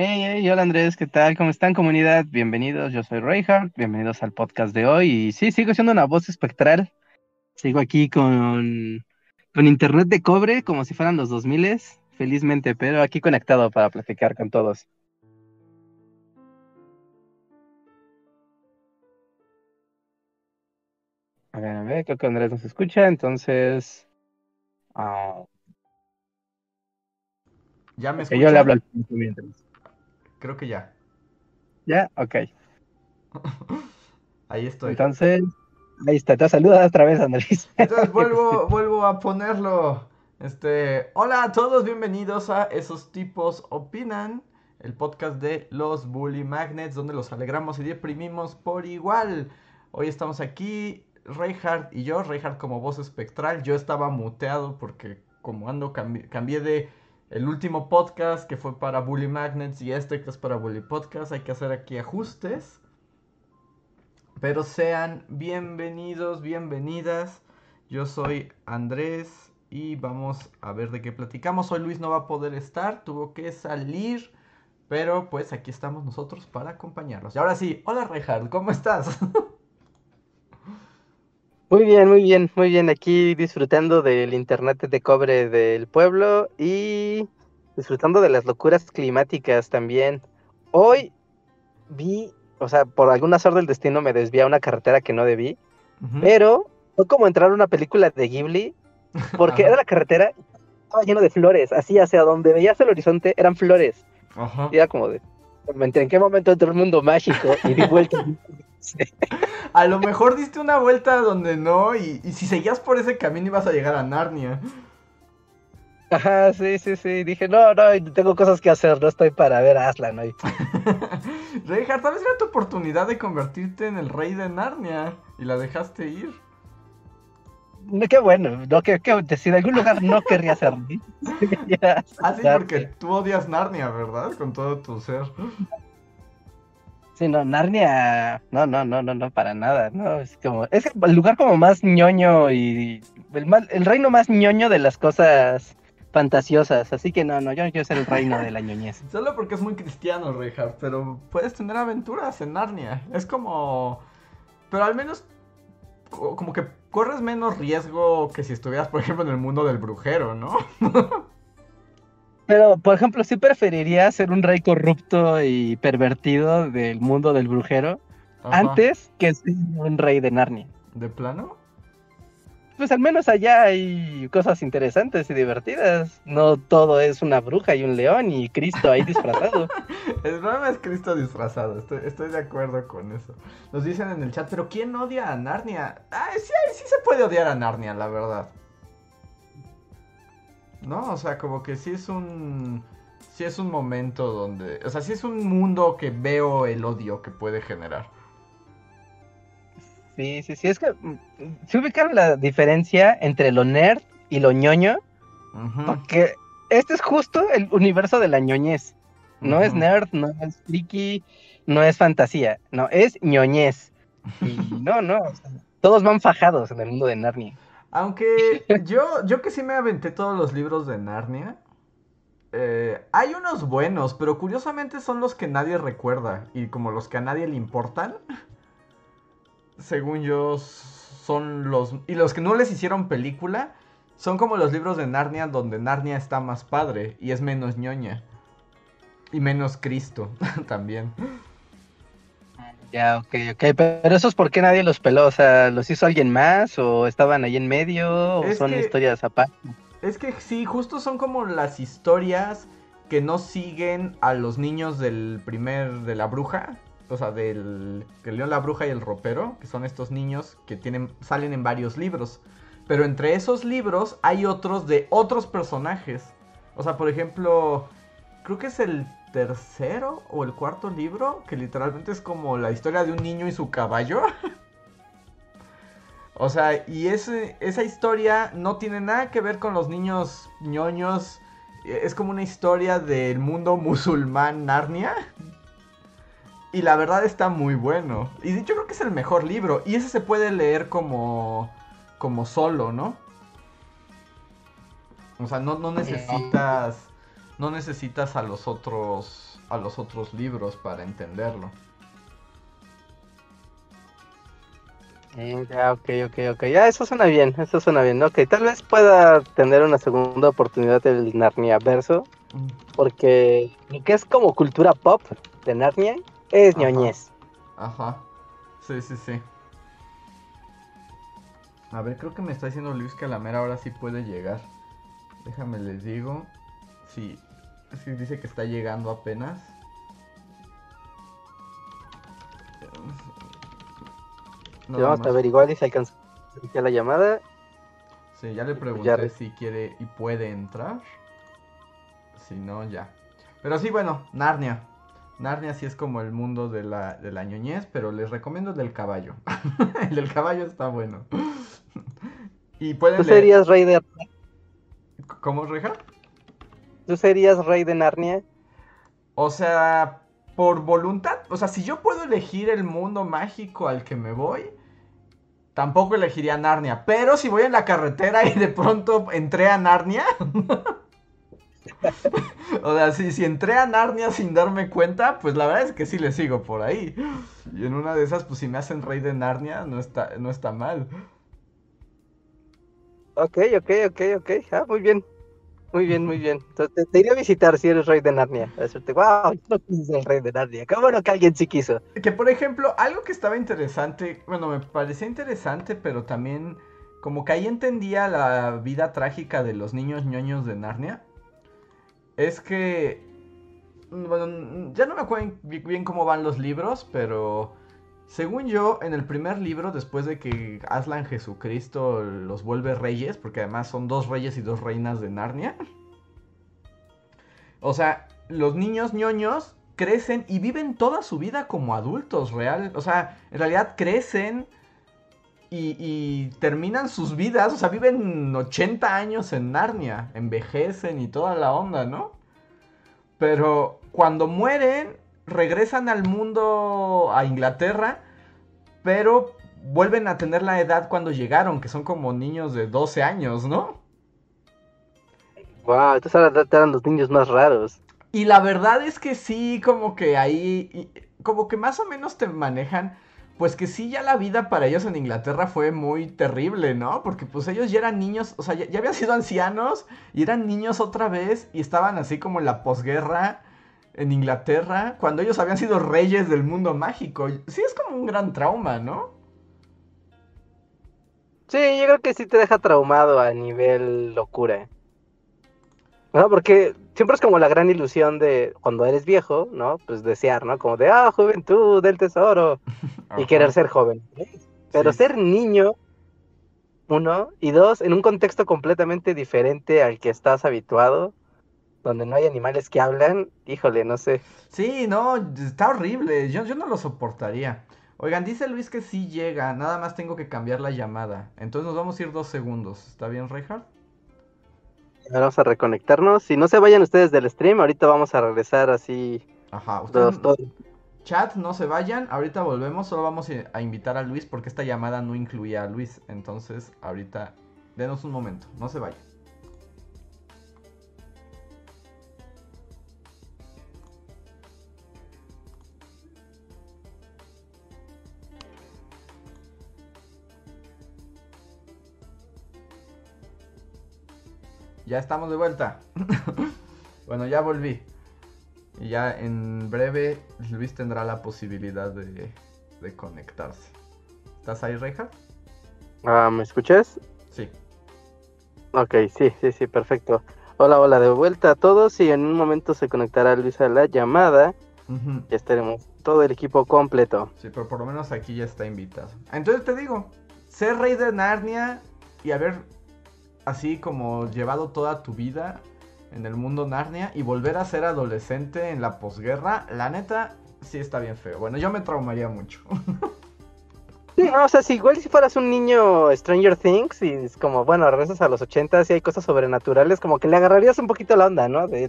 Hey, hey, hola Andrés, ¿qué tal? ¿Cómo están comunidad? Bienvenidos, yo soy Reinhardt, bienvenidos al podcast de hoy. Y sí, sigo siendo una voz espectral, sigo aquí con, con internet de cobre, como si fueran los 2000 felizmente, pero aquí conectado para platicar con todos. A ver, a ver, creo que Andrés nos escucha, entonces... ah, ¿Ya me ok, yo le hablo al mientras. Creo que ya. ¿Ya? Ok. Ahí estoy. Entonces, ahí está, te saluda otra vez Andrés. Entonces vuelvo, vuelvo a ponerlo. Este, hola a todos, bienvenidos a Esos tipos opinan, el podcast de los Bully Magnets, donde los alegramos y deprimimos por igual. Hoy estamos aquí, Reinhardt y yo, Reinhardt como voz espectral. Yo estaba muteado porque como ando cambi- cambié de el último podcast que fue para Bully Magnets y este que es para Bully Podcast. Hay que hacer aquí ajustes. Pero sean bienvenidos, bienvenidas. Yo soy Andrés y vamos a ver de qué platicamos. Hoy Luis no va a poder estar, tuvo que salir, pero pues aquí estamos nosotros para acompañarlos. Y ahora sí, hola Reinhardt, ¿cómo estás? Muy bien, muy bien, muy bien. Aquí disfrutando del internet de cobre del pueblo y disfrutando de las locuras climáticas también. Hoy vi, o sea, por algún azar del destino me desvié a una carretera que no debí, pero fue como entrar a una película de Ghibli, porque era la carretera, estaba lleno de flores, así hacia donde veías el horizonte eran flores. Y era como de, ¿en qué momento entró el mundo mágico? Y di vuelta. A lo mejor diste una vuelta donde no y, y si seguías por ese camino ibas a llegar a Narnia. Ajá, sí, sí, sí. Dije, no, no, tengo cosas que hacer, no estoy para ver a Aslan hoy. Reinhardt, tal vez era tu oportunidad de convertirte en el rey de Narnia y la dejaste ir. No, qué bueno, no, que, que si en algún lugar no querría ser sería Ah, porque tú odias Narnia, ¿verdad? Con todo tu ser. Sí, no, Narnia, no, no, no, no, no, para nada, no, es como, es el lugar como más ñoño y el, más- el reino más ñoño de las cosas fantasiosas, así que no, no, yo no quiero ser el reino de la ñoñez. Solo porque es muy cristiano, Reinhardt, pero puedes tener aventuras en Narnia. Es como... Pero al menos co- como que corres menos riesgo que si estuvieras, por ejemplo, en el mundo del brujero, ¿no? Pero, por ejemplo, sí preferiría ser un rey corrupto y pervertido del mundo del brujero Ajá. antes que ser un rey de Narnia. ¿De plano? Pues al menos allá hay cosas interesantes y divertidas. No todo es una bruja y un león y Cristo ahí disfrazado. El problema es Cristo disfrazado, estoy, estoy de acuerdo con eso. Nos dicen en el chat, pero ¿quién odia a Narnia? Ah, sí, sí se puede odiar a Narnia, la verdad. No, o sea, como que sí es un... Sí es un momento donde... O sea, sí es un mundo que veo el odio que puede generar. Sí, sí, sí. Es que mm, se ubicaron la diferencia entre lo nerd y lo ñoño, porque este es justo el universo de la ñoñez. No es nerd, no es friki, no es fantasía, no, es ñoñez. Y no, no, todos van fajados en el mundo de Narnia. Aunque yo, yo que sí me aventé todos los libros de Narnia, eh, hay unos buenos, pero curiosamente son los que nadie recuerda y como los que a nadie le importan. Según yo, son los... Y los que no les hicieron película, son como los libros de Narnia donde Narnia está más padre y es menos ñoña. Y menos Cristo también. Ya, ok, ok, pero eso es porque nadie los peló, o sea, ¿los hizo alguien más o estaban ahí en medio o son historias aparte? Es que sí, justo son como las historias que no siguen a los niños del primer, de la bruja, o sea, del el león, la bruja y el ropero, que son estos niños que tienen, salen en varios libros. Pero entre esos libros hay otros de otros personajes. O sea, por ejemplo, creo que es el tercero o el cuarto libro, que literalmente es como la historia de un niño y su caballo. o sea, y esa historia no tiene nada que ver con los niños ñoños. Es como una historia del mundo musulmán Narnia. Y la verdad está muy bueno. Y yo creo que es el mejor libro. Y ese se puede leer como, como solo, ¿no? O sea, no, no necesitas no necesitas a los otros a los otros libros para entenderlo. Eh, ya, ok, ok, ok. Ya, eso suena bien, eso suena bien. Ok, tal vez pueda tener una segunda oportunidad del Narnia verso. Mm. Porque lo que es como cultura pop de Narnia es Ajá. ñoñez. Ajá. Sí, sí, sí. A ver, creo que me está diciendo Luis que a la mera ahora sí puede llegar. Déjame les digo. Sí, Sí, dice que está llegando apenas. vamos a averiguar si alcanza la llamada. Sí, ya le pregunté si quiere y puede entrar. Si no, ya. Pero sí, bueno, Narnia. Narnia sí es como el mundo de la, de la ñoñez, pero les recomiendo el del caballo. el del caballo está bueno. y pueden ¿Tú serías rey de... ¿Cómo, Reja? ¿Tú serías rey de Narnia? O sea, por voluntad. O sea, si yo puedo elegir el mundo mágico al que me voy, tampoco elegiría Narnia. Pero si voy en la carretera y de pronto entré a Narnia. o sea, si, si entré a Narnia sin darme cuenta, pues la verdad es que sí le sigo por ahí. Y en una de esas, pues si me hacen rey de Narnia, no está, no está mal. Ok, ok, ok, ok. Ah, muy bien. Muy bien, muy bien. Entonces, te, iré a visitar si eres rey de Narnia. A decirte, wow, no quise el rey de Narnia. Qué bueno que alguien sí quiso. Que por ejemplo, algo que estaba interesante, bueno, me parecía interesante, pero también como que ahí entendía la vida trágica de los niños ñoños de Narnia. Es que, bueno, ya no me acuerdo bien cómo van los libros, pero según yo, en el primer libro, después de que Aslan Jesucristo los vuelve reyes, porque además son dos reyes y dos reinas de Narnia. O sea, los niños ñoños crecen y viven toda su vida como adultos reales. O sea, en realidad crecen y, y, terminan sus vidas. O sea, viven 80 años en Narnia, envejecen y toda la onda, ¿no? Pero cuando mueren, regresan al mundo, a Inglaterra, pero vuelven a tener la edad cuando llegaron, que son como niños de 12 años, ¿no? Wow, entonces ahora eran los niños más raros. Y la verdad es que sí, como que ahí, como que más o menos te manejan, pues que sí, ya la vida para ellos en Inglaterra fue muy terrible, ¿no? Porque pues ellos ya eran niños, o sea, ya, ya habían sido ancianos y eran niños otra vez y estaban así como en la posguerra en Inglaterra cuando ellos habían sido reyes del mundo mágico. Sí, es como un gran trauma, ¿no? Sí, yo creo que sí te deja traumado a nivel locura. ¿No? Porque siempre es como la gran ilusión de cuando eres viejo, ¿no? Pues desear, ¿no? Como de, ah, juventud, del tesoro. y querer ser joven. Pero ser niño, uno, y dos, en un contexto completamente diferente al que estás habituado, donde no hay animales que hablan, híjole, no sé. Sí, no, está horrible, yo, yo no lo soportaría. Oigan, dice Luis que sí llega, nada más tengo que cambiar la llamada. Entonces nos vamos a ir dos segundos. ¿Está bien, Reinhardt? Vamos a reconectarnos. Si no se vayan ustedes del stream, ahorita vamos a regresar así. Ajá, ustedes, todos. chat, no se vayan, ahorita volvemos, solo vamos a invitar a Luis porque esta llamada no incluía a Luis, entonces ahorita denos un momento, no se vayan. Ya estamos de vuelta. bueno, ya volví. Y ya en breve Luis tendrá la posibilidad de, de conectarse. ¿Estás ahí, Reinhardt? Ah, ¿Me escuchas? Sí. Ok, sí, sí, sí, perfecto. Hola, hola, de vuelta a todos y en un momento se conectará Luis a la llamada. Ya estaremos todo el equipo completo. Sí, pero por lo menos aquí ya está invitado. Entonces te digo, ser rey de Narnia y haber así como llevado toda tu vida en el mundo Narnia y volver a ser adolescente en la posguerra, la neta sí está bien feo. Bueno, yo me traumaría mucho. Sí, no, o sea, si igual si fueras un niño Stranger Things y es como, bueno, regresas a los 80 y hay cosas sobrenaturales, como que le agarrarías un poquito la onda, ¿no? De,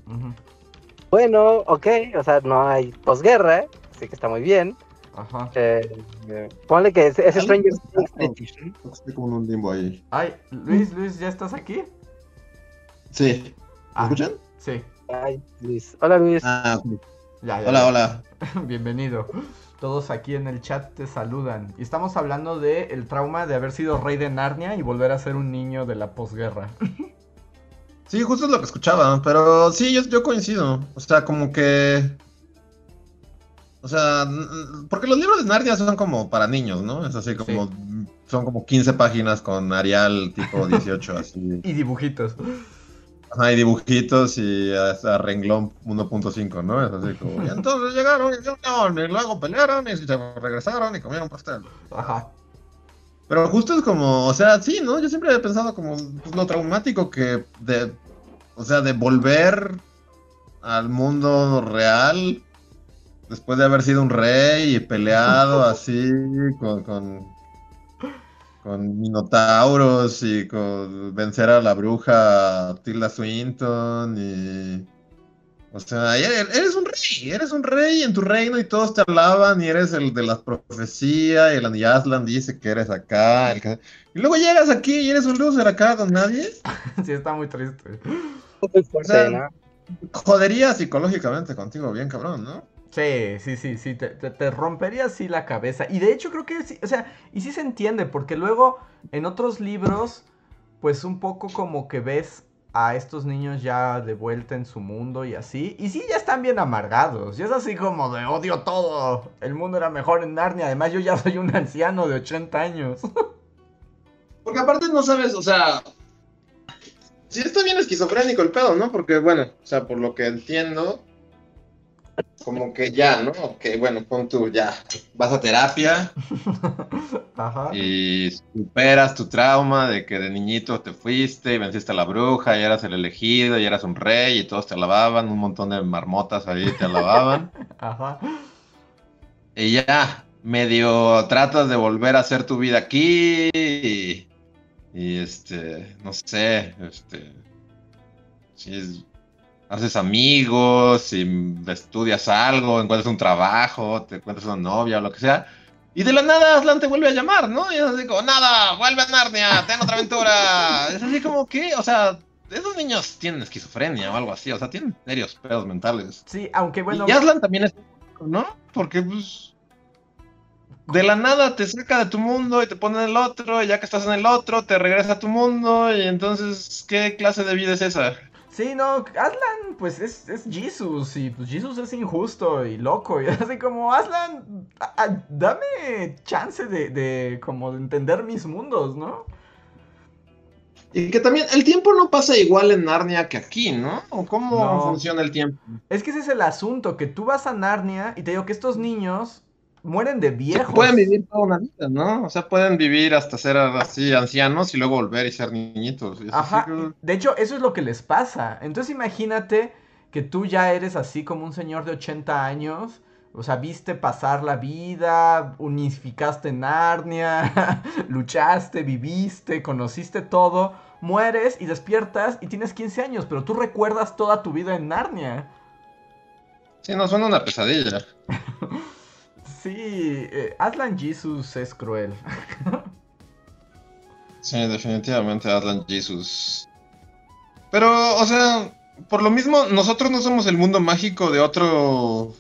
bueno, ok, o sea, no hay posguerra, sí que está muy bien. Ajá. Eh, eh, ponle que es, es Stranger Things. Estoy como en un limbo ahí. Ay, Luis, Luis, ¿ya estás aquí? Sí. ¿Me Ah, escuchan? Sí. Ay, Luis. Hola, Luis. Ah. Ya, ya, hola, ya. hola. Bienvenido. Todos aquí en el chat te saludan. Y estamos hablando de el trauma de haber sido rey de Narnia y volver a ser un niño de la posguerra. Sí, justo es lo que escuchaba, pero sí, yo, yo coincido. O sea, como que... O sea, porque los libros de Narnia son como para niños, ¿no? Es así como... Son como 15 páginas con Arial tipo 18, así. Y dibujitos. Hay dibujitos y hasta renglón 1.5, ¿no? Es así como... Y entonces llegaron y llegaron, y luego pelearon y se regresaron y comieron pastel. Ajá. Pero justo es como, o sea, sí, ¿no? Yo siempre he pensado como pues, lo traumático que de, o sea, de volver al mundo real después de haber sido un rey y peleado así con, con, con minotauros y con vencer a la bruja Tilda Swinton y... O sea, eres, un rey, eres un rey en tu reino y todos te alaban y eres el de la profecía y el y Aslan dice que eres acá. el que- Y luego llegas aquí y eres un loser acá con nadie. Sí, está muy triste. O sea, ¿no? Jodería psicológicamente contigo, bien cabrón, ¿no? Sí, sí, sí, sí, te, te- rompería así la cabeza. Y de hecho creo que sí, o sea, y sí se entiende, porque luego en otros libros, pues un poco como que ves a estos niños ya de vuelta en su mundo y así, y sí ya están bien amargados, y es así como de odio todo, el mundo era mejor en Narnia, además yo ya soy un anciano de 80 años. Porque aparte no sabes, o sea... Sí está bien esquizofrénico el pedo, ¿no? Porque, bueno, o sea, por lo que entiendo, como que ya, ¿no? Que, bueno, pon tú, ya, vas a terapia Ajá. y superas tu trauma de que de niñito te fuiste y venciste a la bruja y eras el elegido y eras un rey y todos te alababan, un montón de marmotas ahí te alababan. Ajá. Y ya, medio tratas de volver a hacer tu vida aquí y, y, este, no sé, este, es- haces amigos, y estudias algo, encuentras un trabajo, te encuentras una novia o lo que sea. Y de la nada Aslan te vuelve a llamar, ¿no? Y es así como, nada, vuelve a Narnia, ten otra aventura. Es así como que, o sea, esos niños tienen esquizofrenia o algo así, o sea, tienen serios pedos mentales. Sí, aunque bueno... Y Aslan también es, ¿no? Porque, pues, de la nada te saca de tu mundo y te pone en el otro, y ya que estás en el otro, te regresa a tu mundo, y entonces, ¿qué clase de vida es esa? Sí, no, Aslan, pues es, es Jesus, y pues Jesus es injusto y loco, y así como, Aslan, a- a- dame chance de, de, como, de entender mis mundos, ¿no? Y que también el tiempo no pasa igual en Narnia que aquí, ¿no? ¿O cómo No. funciona el tiempo? Es que ese es el asunto, que tú vas a Narnia y te digo que estos niños mueren de viejos. Pueden vivir toda una vida, ¿no? O sea, pueden vivir hasta ser así ancianos y luego volver y ser niñitos. y Ajá, que- de hecho, eso es lo que les pasa. Entonces imagínate que tú ya eres así como un señor de 80 años, O sea, viste pasar la vida, unificaste Narnia, luchaste, viviste, conociste todo, mueres y despiertas y tienes 15 años, pero tú recuerdas toda tu vida en Narnia. Sí, no, suena una pesadilla. sí, eh, Aslan Jesus es cruel. sí, definitivamente Aslan Jesus. Pero, o sea, por lo mismo, nosotros no somos el mundo mágico de otro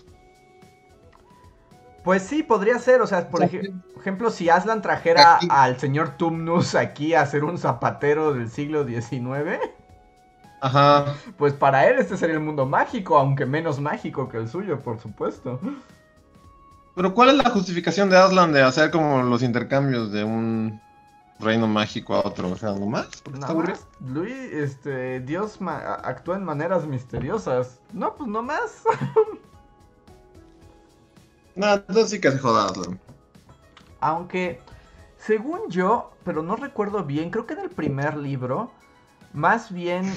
pues sí, podría ser, o sea, por ejemplo, si Aslan trajera al señor Tumnus aquí a ser un zapatero del siglo XIX, Ajá. pues para él este sería el mundo mágico, aunque menos mágico que el suyo, por supuesto. Pero ¿cuál es la justificación de Aslan de hacer como los intercambios de un reino mágico a otro? O sea, ¿nomás? ¿Está aburrido? Luis, este, Dios actúa en maneras misteriosas. No, pues nomás. No, entonces sí que se joda Aunque, según yo, pero no recuerdo bien, creo que en el primer libro, más bien,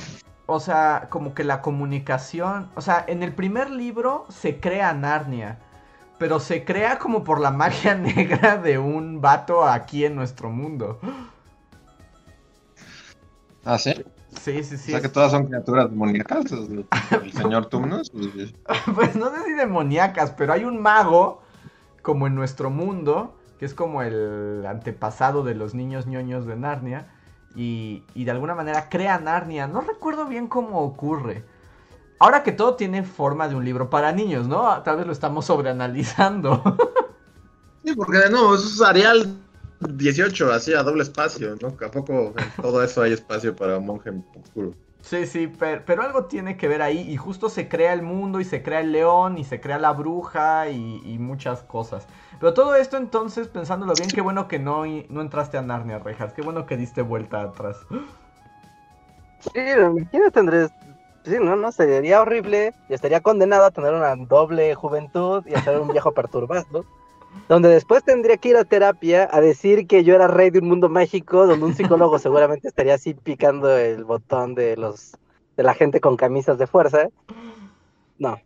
o sea, como que la comunicación, o sea, en el primer libro se crea Narnia, pero se crea como por la magia negra de un vato aquí en nuestro mundo. ¿Ah, sí? Sí, sí, sí. O sea que todas son criaturas demoníacas, el, señor Tumnus. Pues, no sé si demoníacas, pero hay un mago, como en nuestro mundo, que es como el antepasado de los niños ñoños de Narnia, y, y de alguna manera crea Narnia. No recuerdo bien cómo ocurre. Ahora que todo tiene forma de un libro para niños, ¿no? Tal vez lo estamos sobreanalizando. Sí, porque no, eso es Arial 18, así a doble espacio, ¿no? ¿A poco en todo eso hay espacio para un monje oscuro? Sí, sí, pero, algo tiene que ver ahí y justo se crea el mundo y se crea el león y se crea la bruja y, muchas cosas. Pero todo esto entonces, pensándolo bien, qué bueno que no, no entraste a Narnia, Rejas, qué bueno que diste vuelta atrás. Sí, imagínate Andrés, sí, no, no, sería horrible y estaría condenado a tener una doble juventud y a ser un viejo perturbado donde después tendría que ir a terapia a decir que yo era rey de un mundo mágico, donde un psicólogo seguramente estaría así picando el botón de los de la gente con camisas de fuerza. No,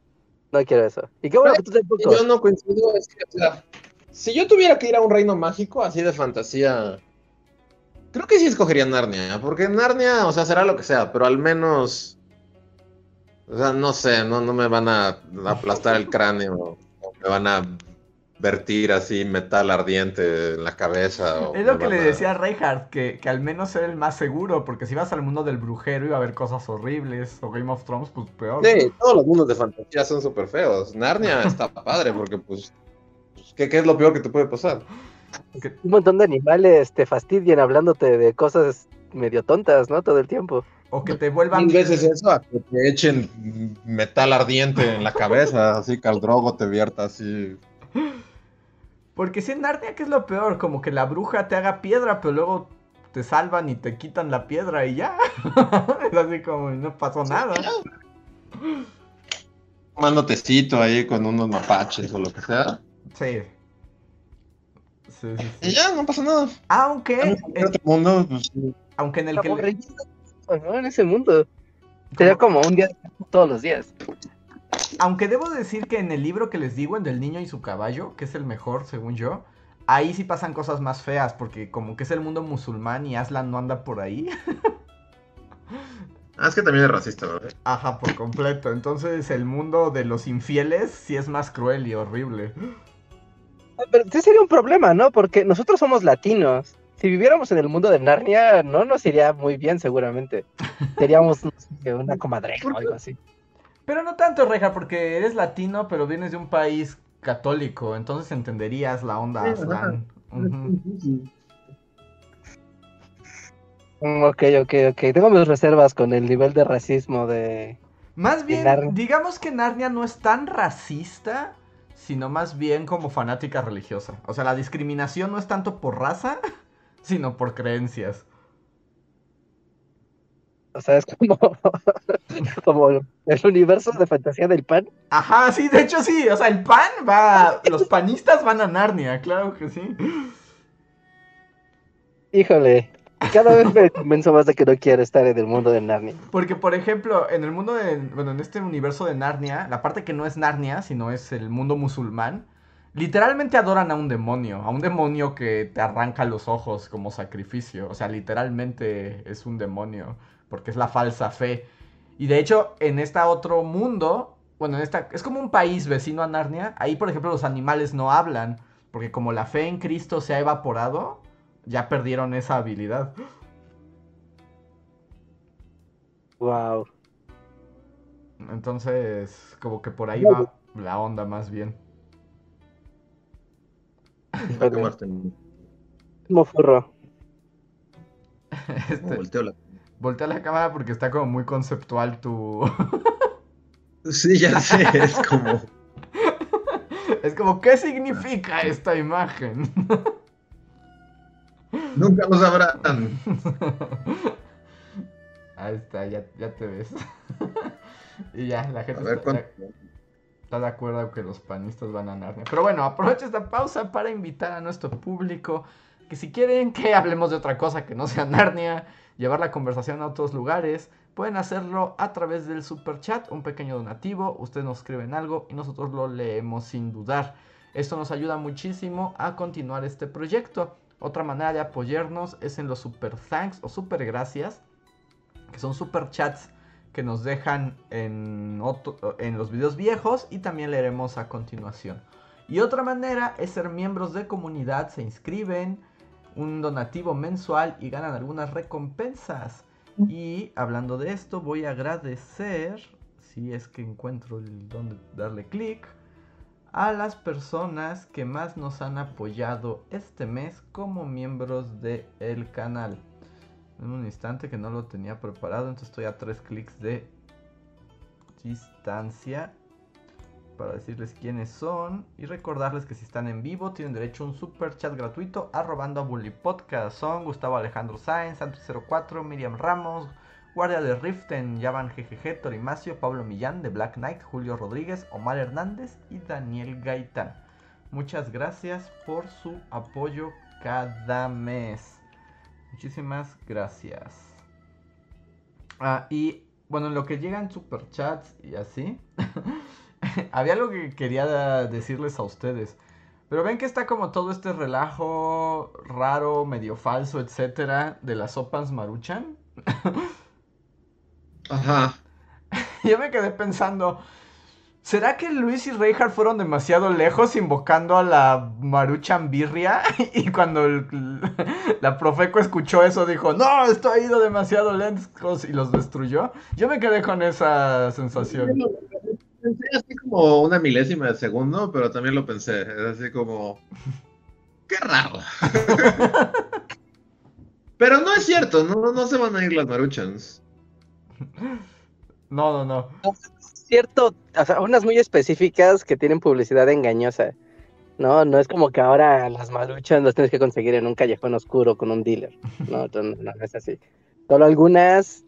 no quiero eso. Y qué bueno que tú Yo no coincido, es que, o sea, si yo tuviera que ir a un reino mágico así de fantasía, creo que sí escogería Narnia, porque Narnia, o sea, será lo que sea, pero al menos, o sea, no sé, no, no me van a aplastar el cráneo, o me van a vertir así metal ardiente en la cabeza. es lo que le decía a Reinhardt, que, que, al menos era el más seguro, porque si vas al mundo del brujero iba a haber cosas horribles, o Game of Thrones, pues peor. Sí, todos los mundos de fantasía son súper feos. Narnia está padre, porque pues, pues, ¿qué, es lo peor que te puede pasar? Un montón de animales te fastidian hablándote de cosas medio tontas, ¿no? Todo el tiempo. O que te vuelvan... Mil veces eso, a que te echen metal ardiente en la cabeza, así que al drogo te vierta así porque si en Narnia, ¿qué es lo peor? Como que la bruja te haga piedra, pero luego te salvan y te quitan la piedra y ya. es así como, no pasó nada. Tomando tecito ahí con unos mapaches o lo que sea. Sí. Sí, sí, Y ya, no pasa nada. Aunque. En, mundo, pues, aunque en el que. en ese mundo. Sería como un día todos los días. Aunque debo decir que en el libro que les digo, en Del Niño y su Caballo, que es el mejor según yo, ahí sí pasan cosas más feas, porque como que es el mundo musulmán y Aslan no anda por ahí. Ah, es que también es racista, ¿verdad? Ajá, por completo. Entonces el mundo de los infieles sí es más cruel y horrible. Ah, pero sí sería un problema, ¿no? Porque nosotros somos latinos. Si viviéramos en el mundo de Narnia, no nos iría muy bien seguramente. Seríamos una comadreja o algo así. Pero no tanto, Reja, porque eres latino, pero vienes de un país católico, entonces entenderías la onda Aslan. Mm, ok, ok, ok. Tengo mis reservas con el nivel de racismo de... Más bien, digamos que Narnia no es tan racista, sino más bien como fanática religiosa. O sea, la discriminación no es tanto por raza, sino por creencias. O sea, es como, como el universo de fantasía del pan. Ajá, sí, de hecho sí. O sea, el pan va. Los panistas van a Narnia, claro que sí. Híjole. Cada vez me convenzo más de que no quiero estar en el mundo de Narnia. Porque, por ejemplo, en el mundo de. Bueno, en este universo de Narnia, la parte que no es Narnia, sino es el mundo musulmán, literalmente adoran a un demonio. A un demonio que te arranca los ojos como sacrificio. O sea, literalmente es un demonio. Porque es la falsa fe. Y de hecho, en este otro mundo. Bueno, en esta. Es como un país vecino a Narnia. Ahí, por ejemplo, los animales no hablan. Porque como la fe en Cristo se ha evaporado ya perdieron esa habilidad. Wow. Entonces, como que por ahí va la onda más bien. Como furro. Este, volteo la... Voltea la cámara porque está como muy conceptual tu. sí, ya sé, es como. es como, ¿qué significa esta imagen? Nunca lo sabrán. Ahí está, ya, te ves. y ya, la gente está, de acuerdo que los panistas van a Narnia. Pero bueno, aprovecho esta pausa para invitar a nuestro público que si quieren que hablemos de otra cosa que no sea Narnia, llevar la conversación a otros lugares, pueden hacerlo a través del super chat, un pequeño donativo. Ustedes nos escriben algo y nosotros lo leemos sin dudar. Esto nos ayuda muchísimo a continuar este proyecto. Otra manera de apoyarnos es en los super thanks o super gracias, que son super chats que nos dejan en, los videos viejos y también leeremos a continuación. Y otra manera es ser miembros de comunidad, se inscriben, un donativo mensual y ganan algunas recompensas. Y hablando de esto, voy a agradecer, si es que encuentro el donde darle clic, a las personas que más nos han apoyado este mes como miembros del el canal. En un instante que no lo tenía preparado, entonces estoy a tres clics de distancia para decirles quiénes son y recordarles que si están en vivo tienen derecho a un super chat gratuito arrobando a Bully Podcast. Son Gustavo Alejandro Sáenz, Santos04, Miriam Ramos, Guardia de Riften, Yavan GGG, Torimacio, Pablo Millán de Black Knight, Julio Rodríguez, Omar Hernández y Daniel Gaitán. Muchas gracias por su apoyo cada mes. Muchísimas gracias. Ah, y bueno, en lo que llegan superchats y así, había algo que quería decirles a ustedes. Pero ven que está como todo este relajo raro, medio falso, etcétera, de las sopas maruchan. Ajá. Yo me quedé pensando, ¿será que Luis y Reinhardt fueron demasiado lejos invocando a la Maruchan Birria? Y cuando la Profeco escuchó eso dijo, no, esto ha ido demasiado lejos y los destruyó. Yo me quedé con esa sensación. Pensé así como una milésima de segundo, pero también lo pensé. Es así como, qué raro. pero no es cierto, no, no se van a ir las Maruchans. No, no, no. Cierto, o sea, unas muy específicas que tienen publicidad engañosa. No, no es como que ahora las maluchas las tienes que conseguir en un callejón oscuro con un dealer. No, no, es así. Solo algunas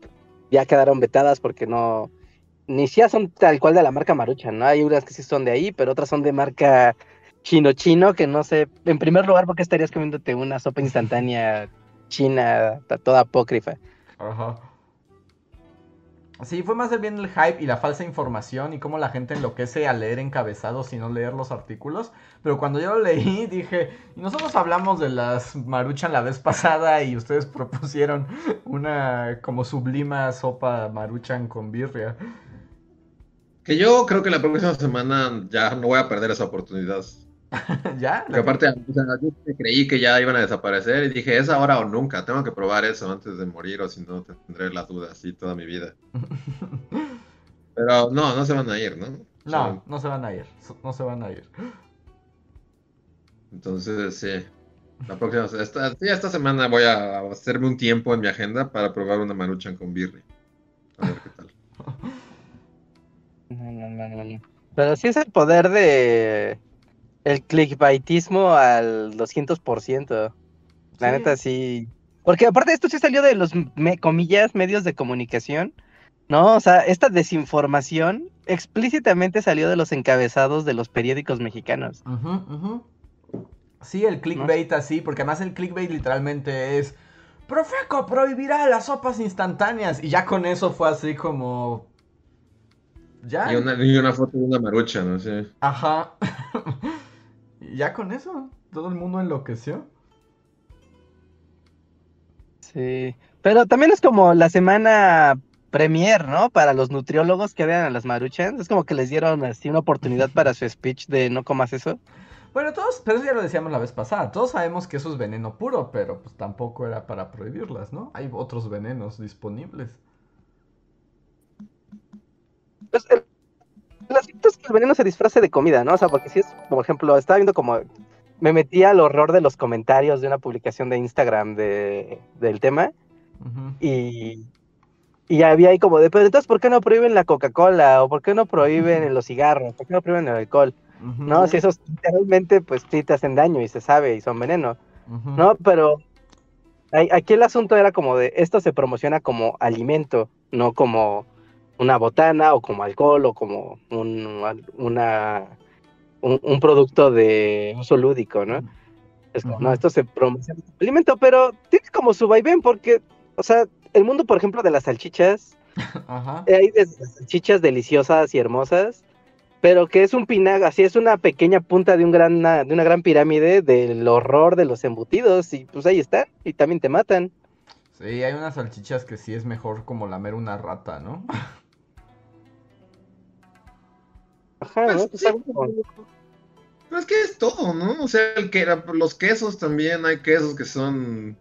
ya quedaron vetadas porque no, ni siquiera son tal cual de la marca Marucha, ¿no? Hay unas que sí son de ahí, pero otras son de marca chino-chino, que no sé, en primer lugar, ¿por qué estarías comiéndote una sopa instantánea china, toda apócrifa? Ajá. Sí, fue más bien el hype y la falsa información y cómo la gente enloquece a leer encabezados y no leer los artículos. Pero cuando yo lo leí dije, y nosotros hablamos de las maruchan la vez pasada y ustedes propusieron una como sublima sopa maruchan con birria. Que yo creo que la próxima semana ya no voy a perder esa oportunidad. ¿Ya? Porque aparte, yo creí que ya iban a desaparecer y dije, es ahora o nunca, tengo que probar eso antes de morir o si no tendré las dudas así toda mi vida. Pero no, no se van a ir, ¿no? No, no se van a ir, no se van a ir. Entonces, sí. La próxima, esta, esta semana voy a hacerme un tiempo en mi agenda para probar una maruchan con birri. A ver qué tal. Pero sí es el poder de el clickbaitismo al 200%. La neta sí. Porque aparte esto sí salió de los, comillas, medios de comunicación. No, o sea, esta desinformación explícitamente salió de los encabezados de los periódicos mexicanos. Sí, el clickbait así, porque además el clickbait literalmente es Profeco prohibirá las sopas instantáneas. Y ya con eso fue así como. Ya. Y una, y una foto de una marucha, no sé. Ajá. y ya con eso, todo el mundo enloqueció. Sí. Pero también es como la semana premier, ¿no? Para los nutriólogos que vean a las maruchans. Es como que les dieron así una oportunidad para su speech de no comas eso. Bueno, todos, pero eso ya lo decíamos la vez pasada. Todos sabemos que eso es veneno puro, pero pues tampoco era para prohibirlas, ¿no? Hay otros venenos disponibles. Pues el, el asunto es que el veneno se disfrace de comida, ¿no? O sea, porque si es, por ejemplo, estaba viendo como. Me metí al horror de los comentarios de una publicación de Instagram de, del tema. Ujú. Y, y había ahí como de, pero entonces, ¿por qué no prohíben la Coca-Cola? ¿O por qué no prohíben los cigarros? ¿Por qué no prohíben el alcohol? No, si esos literalmente, pues sí te hacen daño y se sabe y son veneno. No, pero aquí el asunto era como de, esto se promociona como alimento, no como una botana o como alcohol o como un, una, un, un producto de uso lúdico, ¿no? Es como, no, esto se promociona como alimento, pero tiene como su vaivén porque, o sea, el mundo, por ejemplo, de las salchichas, Ajá. eh, hay salchichas deliciosas y hermosas, pero que es un pinaga, así es una pequeña punta de un gran, de una gran pirámide del horror de los embutidos, y pues ahí está, y también te matan. Sí, hay unas salchichas que sí es mejor como lamer una rata, ¿no? Ajá, ¿no? Pues, Pues sí, algo como- Pero es que es todo, ¿no? O sea, el que, los quesos también, hay quesos que son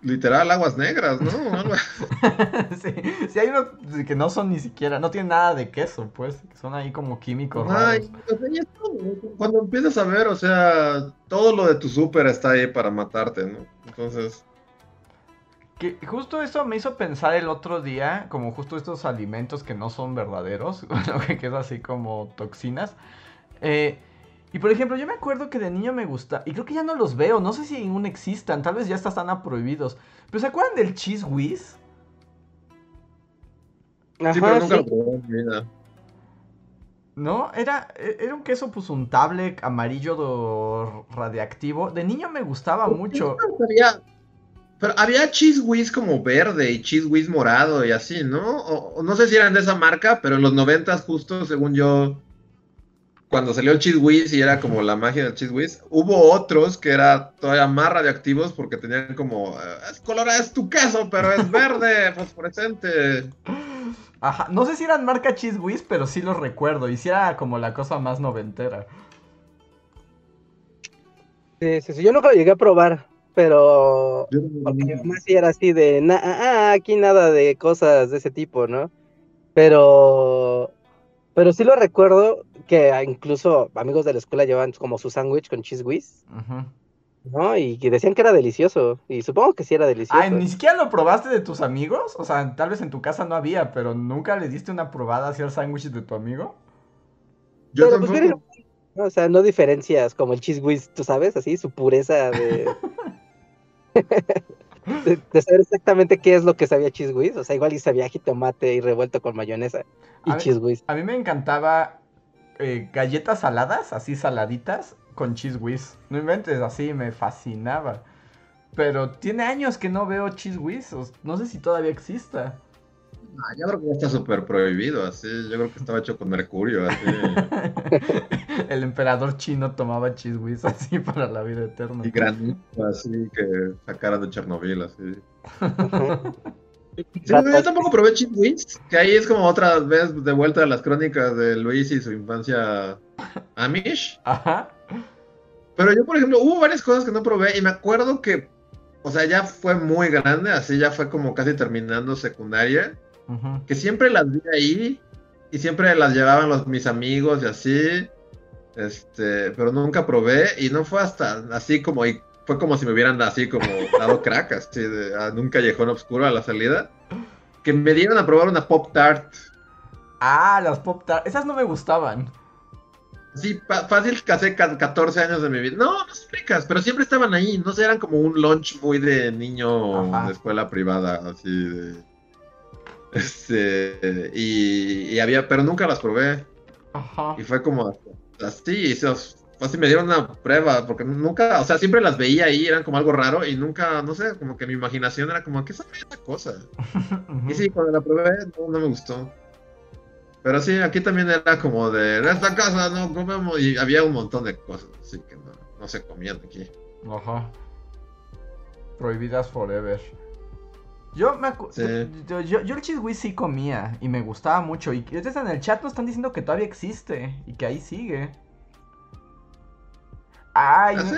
literal aguas negras, ¿no? Sí, sí, hay unos que no son ni siquiera, no tienen nada de queso, pues, que son ahí como químicos Ay, raros. ¿no? Cuando empiezas a ver, o sea, todo lo de tu súper está ahí para matarte, ¿no? Entonces, Que justo eso me hizo pensar el otro día, como justo estos alimentos que no son verdaderos, que es así como toxinas. Eh, y por ejemplo, yo me acuerdo que de niño me gusta, y creo que ya no los veo, no sé si aún existan, tal vez ya hasta están a prohibidos. Pero ¿se acuerdan del cheese whiz? sí, pero nunca sí. lo probé en mi vida. ¿No? Era, e- era un queso pues untable, amarillo do- radiactivo. De niño me gustaba mucho. Había- pero había cheese whiz como verde y cheese whiz morado y así, ¿no? O, o no sé si eran de esa marca, pero en los noventas justo, según yo, cuando salió el cheese whiz y era como la magia del cheese whiz, hubo otros que eran todavía más radioactivos porque tenían como, eh, es colorado, es tu queso, pero es verde, fosforescente. Ajá, no sé si eran marca cheese whiz, pero sí los recuerdo. Y sí era como la cosa más noventera. Sí, sí, sí, yo nunca lo llegué a probar, pero porque mi mamá sí era así de, "Na- ah, ah, aquí nada de cosas de ese tipo, ¿no? Pero, pero sí lo recuerdo que incluso amigos de la escuela llevaban como su sándwich con cheese whiz. ¿no? Y que decían que era delicioso, y supongo que sí era delicioso. Ay, ni siquiera lo probaste de tus amigos. O sea, tal vez en tu casa no había, pero nunca le diste una probada hacia el sándwich de tu amigo. Yo Pero, pues, tampoco. mira, ¿no? O sea, no diferencias como el cheese whiz, tú sabes, así, su pureza de... de, de saber exactamente qué es lo que sabía whiz. O sea, igual y sabía jitomate y revuelto con mayonesa y whiz. A mí me encantaba eh, galletas saladas, así saladitas, con whiz. No inventes, así me fascinaba. Pero tiene años que no veo o- No sé si todavía exista. Ah, yo creo que ya está súper prohibido, así. Yo creo que estaba hecho con mercurio, así. El emperador chino tomaba cheese whiz así para la vida eterna. y granito, así que sacaran de Chernobyl, así. Sí, yo tampoco probé Whiz, que ahí es como otra vez de vuelta a las crónicas de Luis y su infancia Amish. Ajá. Pero yo, por ejemplo, hubo varias cosas que no probé y me acuerdo que, o sea, ya fue muy grande, así ya fue como casi terminando secundaria, Que siempre las vi ahí y siempre las llevaban los, mis amigos y así, este, pero nunca probé y no fue hasta así como, y fue como si me hubieran así como dado crack, así de, a un callejón oscuro a la salida, que me dieron a probar una Pop Tart. Ah, las pop tart. Esas no me gustaban. Sí, fácil que hace ca- 14 años de mi vida. No, no son ricas, pero siempre estaban ahí. No sé, eran como un lunch muy de niño Ajá. de escuela privada, así de. Este. Y, y había, pero nunca las probé. Ajá. Y fue como así, así me dieron una prueba, porque nunca, o sea, siempre las veía ahí, eran como algo raro y nunca, no sé, como que mi imaginación era como, ¿qué sabe esta cosa? Y sí, cuando la probé, no, no me gustó. Pero sí, aquí también era como de, en esta casa no comemos, y había un montón de cosas, así que no, no se comían aquí. Ajá. Prohibidas forever. Yo me Sí. yo, yo, yo el whiz sí comía y me gustaba mucho. Y ustedes en el chat nos están diciendo que todavía existe y que ahí sigue. Ay, ¿Ah, sí?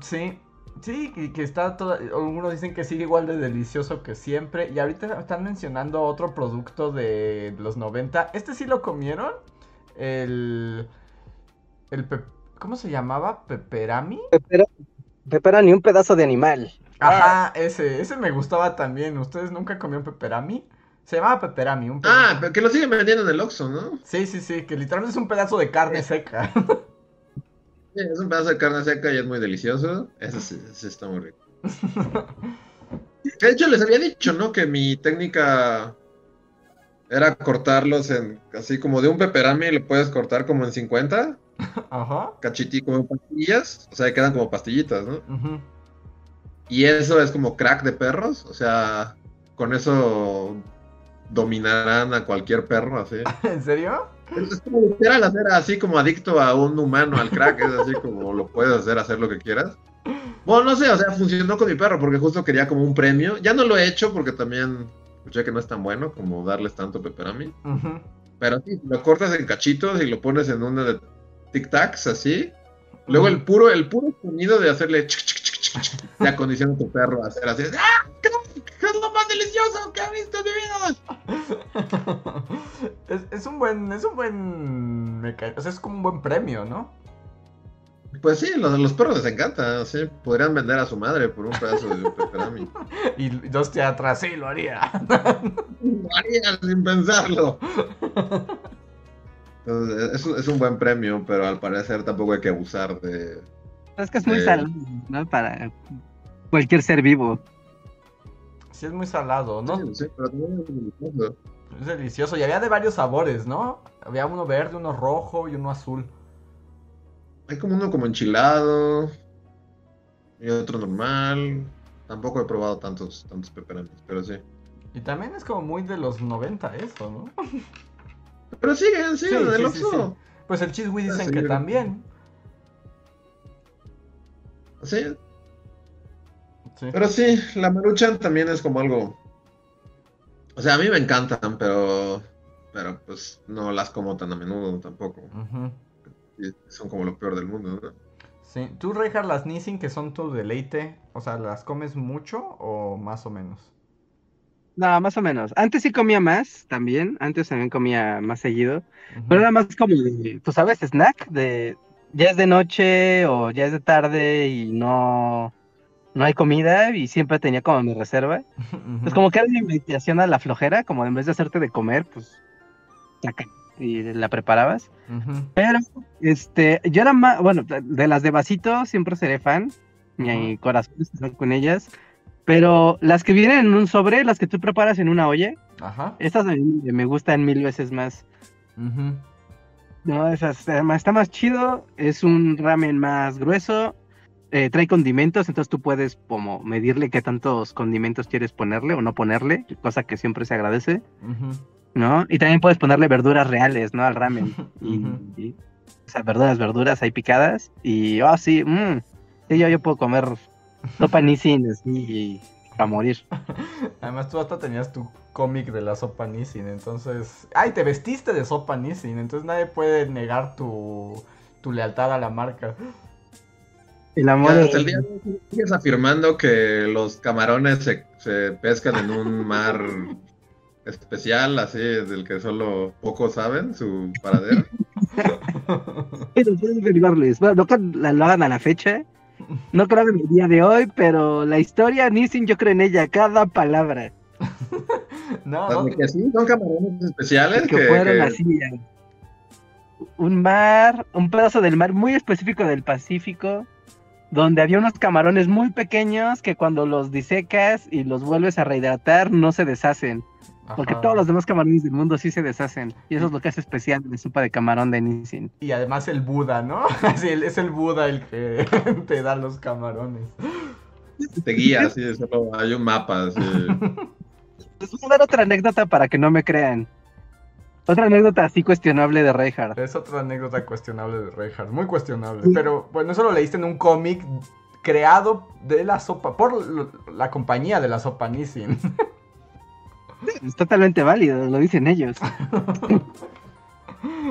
sí. Sí, que, que está todo. Algunos dicen que sigue igual de delicioso que siempre. Y ahorita están mencionando otro producto de los 90. ¿Este sí lo comieron? El. El. pe- ¿Cómo se llamaba? ¿Peperami? Pepera, pepera ni un pedazo de animal. Ajá, ese, ese me gustaba también. ¿Ustedes nunca comieron peperami? Se llamaba peperami, un Ah, pedazo. pero que lo siguen vendiendo en el Oxxo, ¿no? Sí, sí, sí, que literalmente es un pedazo de carne seca. Sí, es un pedazo de carne seca y es muy delicioso. Ese sí, sí está muy rico. De hecho les había dicho, ¿no? Que mi técnica era cortarlos en, así como de un peperami lo puedes cortar como en 50, Ajá. cachití como en pastillas, o sea, quedan como pastillitas, ¿no? ujú. Y eso es como crack de perros, o sea, con eso dominarán a cualquier perro, así. ¿En serio? Es como literal hacer así como adicto a un humano al crack, es así como lo puedes hacer, hacer lo que quieras. Bueno, no sé, o sea, funcionó con mi perro porque justo quería como un premio. Ya no lo he hecho porque también escuché que no es tan bueno como darles tanto peperami. Ujú. Pero sí, lo cortas en cachitos y lo pones en una de tic tacs así. Luego el puro, el puro sonido de hacerle chic, chic, acondiciona a tu perro a hacer así. ¡Ah! ¡Crack! ¡Es lo más delicioso que he visto en mi vida! es, es un buen, es un buen meca- o sea, es como un buen premio, ¿no? Pues sí, los, los perros les encanta, sí. Podrían vender a su madre por un pedazo de peperami. Y dos atrás, sí, lo haría. Lo harían sin pensarlo. Entonces, es, un- es un buen premio, pero al parecer tampoco hay que abusar de... Es que es muy Sí. salado, ¿no? Para cualquier ser vivo. Sí, es muy salado, ¿no? Sí, sí, pero también es delicioso. Es delicioso. Y había de varios sabores, ¿no? Había uno verde, uno rojo y uno azul. Hay como uno como enchilado y otro normal. Tampoco he probado tantos, tantos peperamis, pero sí. Y también es como muy de los 90 eso, ¿no? Pero siguen, Sí, siguen, el Oxxo. Pues el Ah, dicen sí, que también. Sí, Sí. pero sí, la maruchan también es como algo... O sea, a mí me encantan, pero... Pero pues no las como tan a menudo tampoco. Son como lo peor del mundo, ¿no? Sí. ¿Tú, Reinhard, las Nissin que son tu deleite, o sea, las comes mucho o más o menos? No, más o menos. Antes sí comía más, también. Antes también comía más seguido. Pero era más como de, tú sabes, snack, de ya es de noche o ya es de tarde y no, no hay comida y siempre tenía como mi reserva. Ujú. Pues como que era una invitación a la flojera, como en vez de hacerte de comer, pues saca y la preparabas. Ujú. Pero, este, yo era más, bueno, de las de vasito siempre seré fan. Mi corazón está con ellas. Pero las que vienen en un sobre, las que tú preparas en una olla, Ajá. estas a mí me gustan mil veces más. No, esas, está más- chido, es un ramen más grueso, eh, trae condimentos, entonces tú puedes como medirle qué tantos condimentos quieres ponerle o no ponerle, cosa que siempre se agradece. ¿no? Y también puedes ponerle verduras reales, ¿no? Al ramen. Y, o sea, verduras, verduras ahí picadas. Y, oh, sí, mm, sí, yo, yo puedo comer sopa Nissin así a morir. Además, tú hasta tenías tu cómic de la sopa Nissin, entonces... ¡Ay, te vestiste de sopa Nissin! Entonces nadie puede negar tu, tu lealtad a la marca. El amor Ya, hasta el día de hoy sigues afirmando que los camarones se, se pescan en un mar especial, así, del que solo pocos saben su paradero. Pero puedes derivarles. Bueno, lo hagan a la fecha. No creo en el día de hoy, pero la historia Nissin, yo creo en ella, cada palabra. no, que sí, son camarones especiales que que, fueron que- así. eh, Un mar, un pedazo del mar muy específico del Pacífico, donde había unos camarones muy pequeños que cuando los disecas y los vuelves a rehidratar no se deshacen. Porque todos los demás camarones del mundo sí se deshacen. Y eso es lo que hace especial la sopa de camarón de Nissin. Y además el Buda, ¿no? Sí, es el Buda el que te da los camarones. Te guía, así, solo hay un mapa. Así. Les voy a dar otra anécdota para que no me crean. Otra anécdota así cuestionable de Reinhardt. Es otra anécdota cuestionable de Reinhardt, muy cuestionable. Pero bueno, eso lo leíste en un cómic creado de la sopa, por la compañía de la sopa Nissin. Es totalmente válido, lo dicen ellos.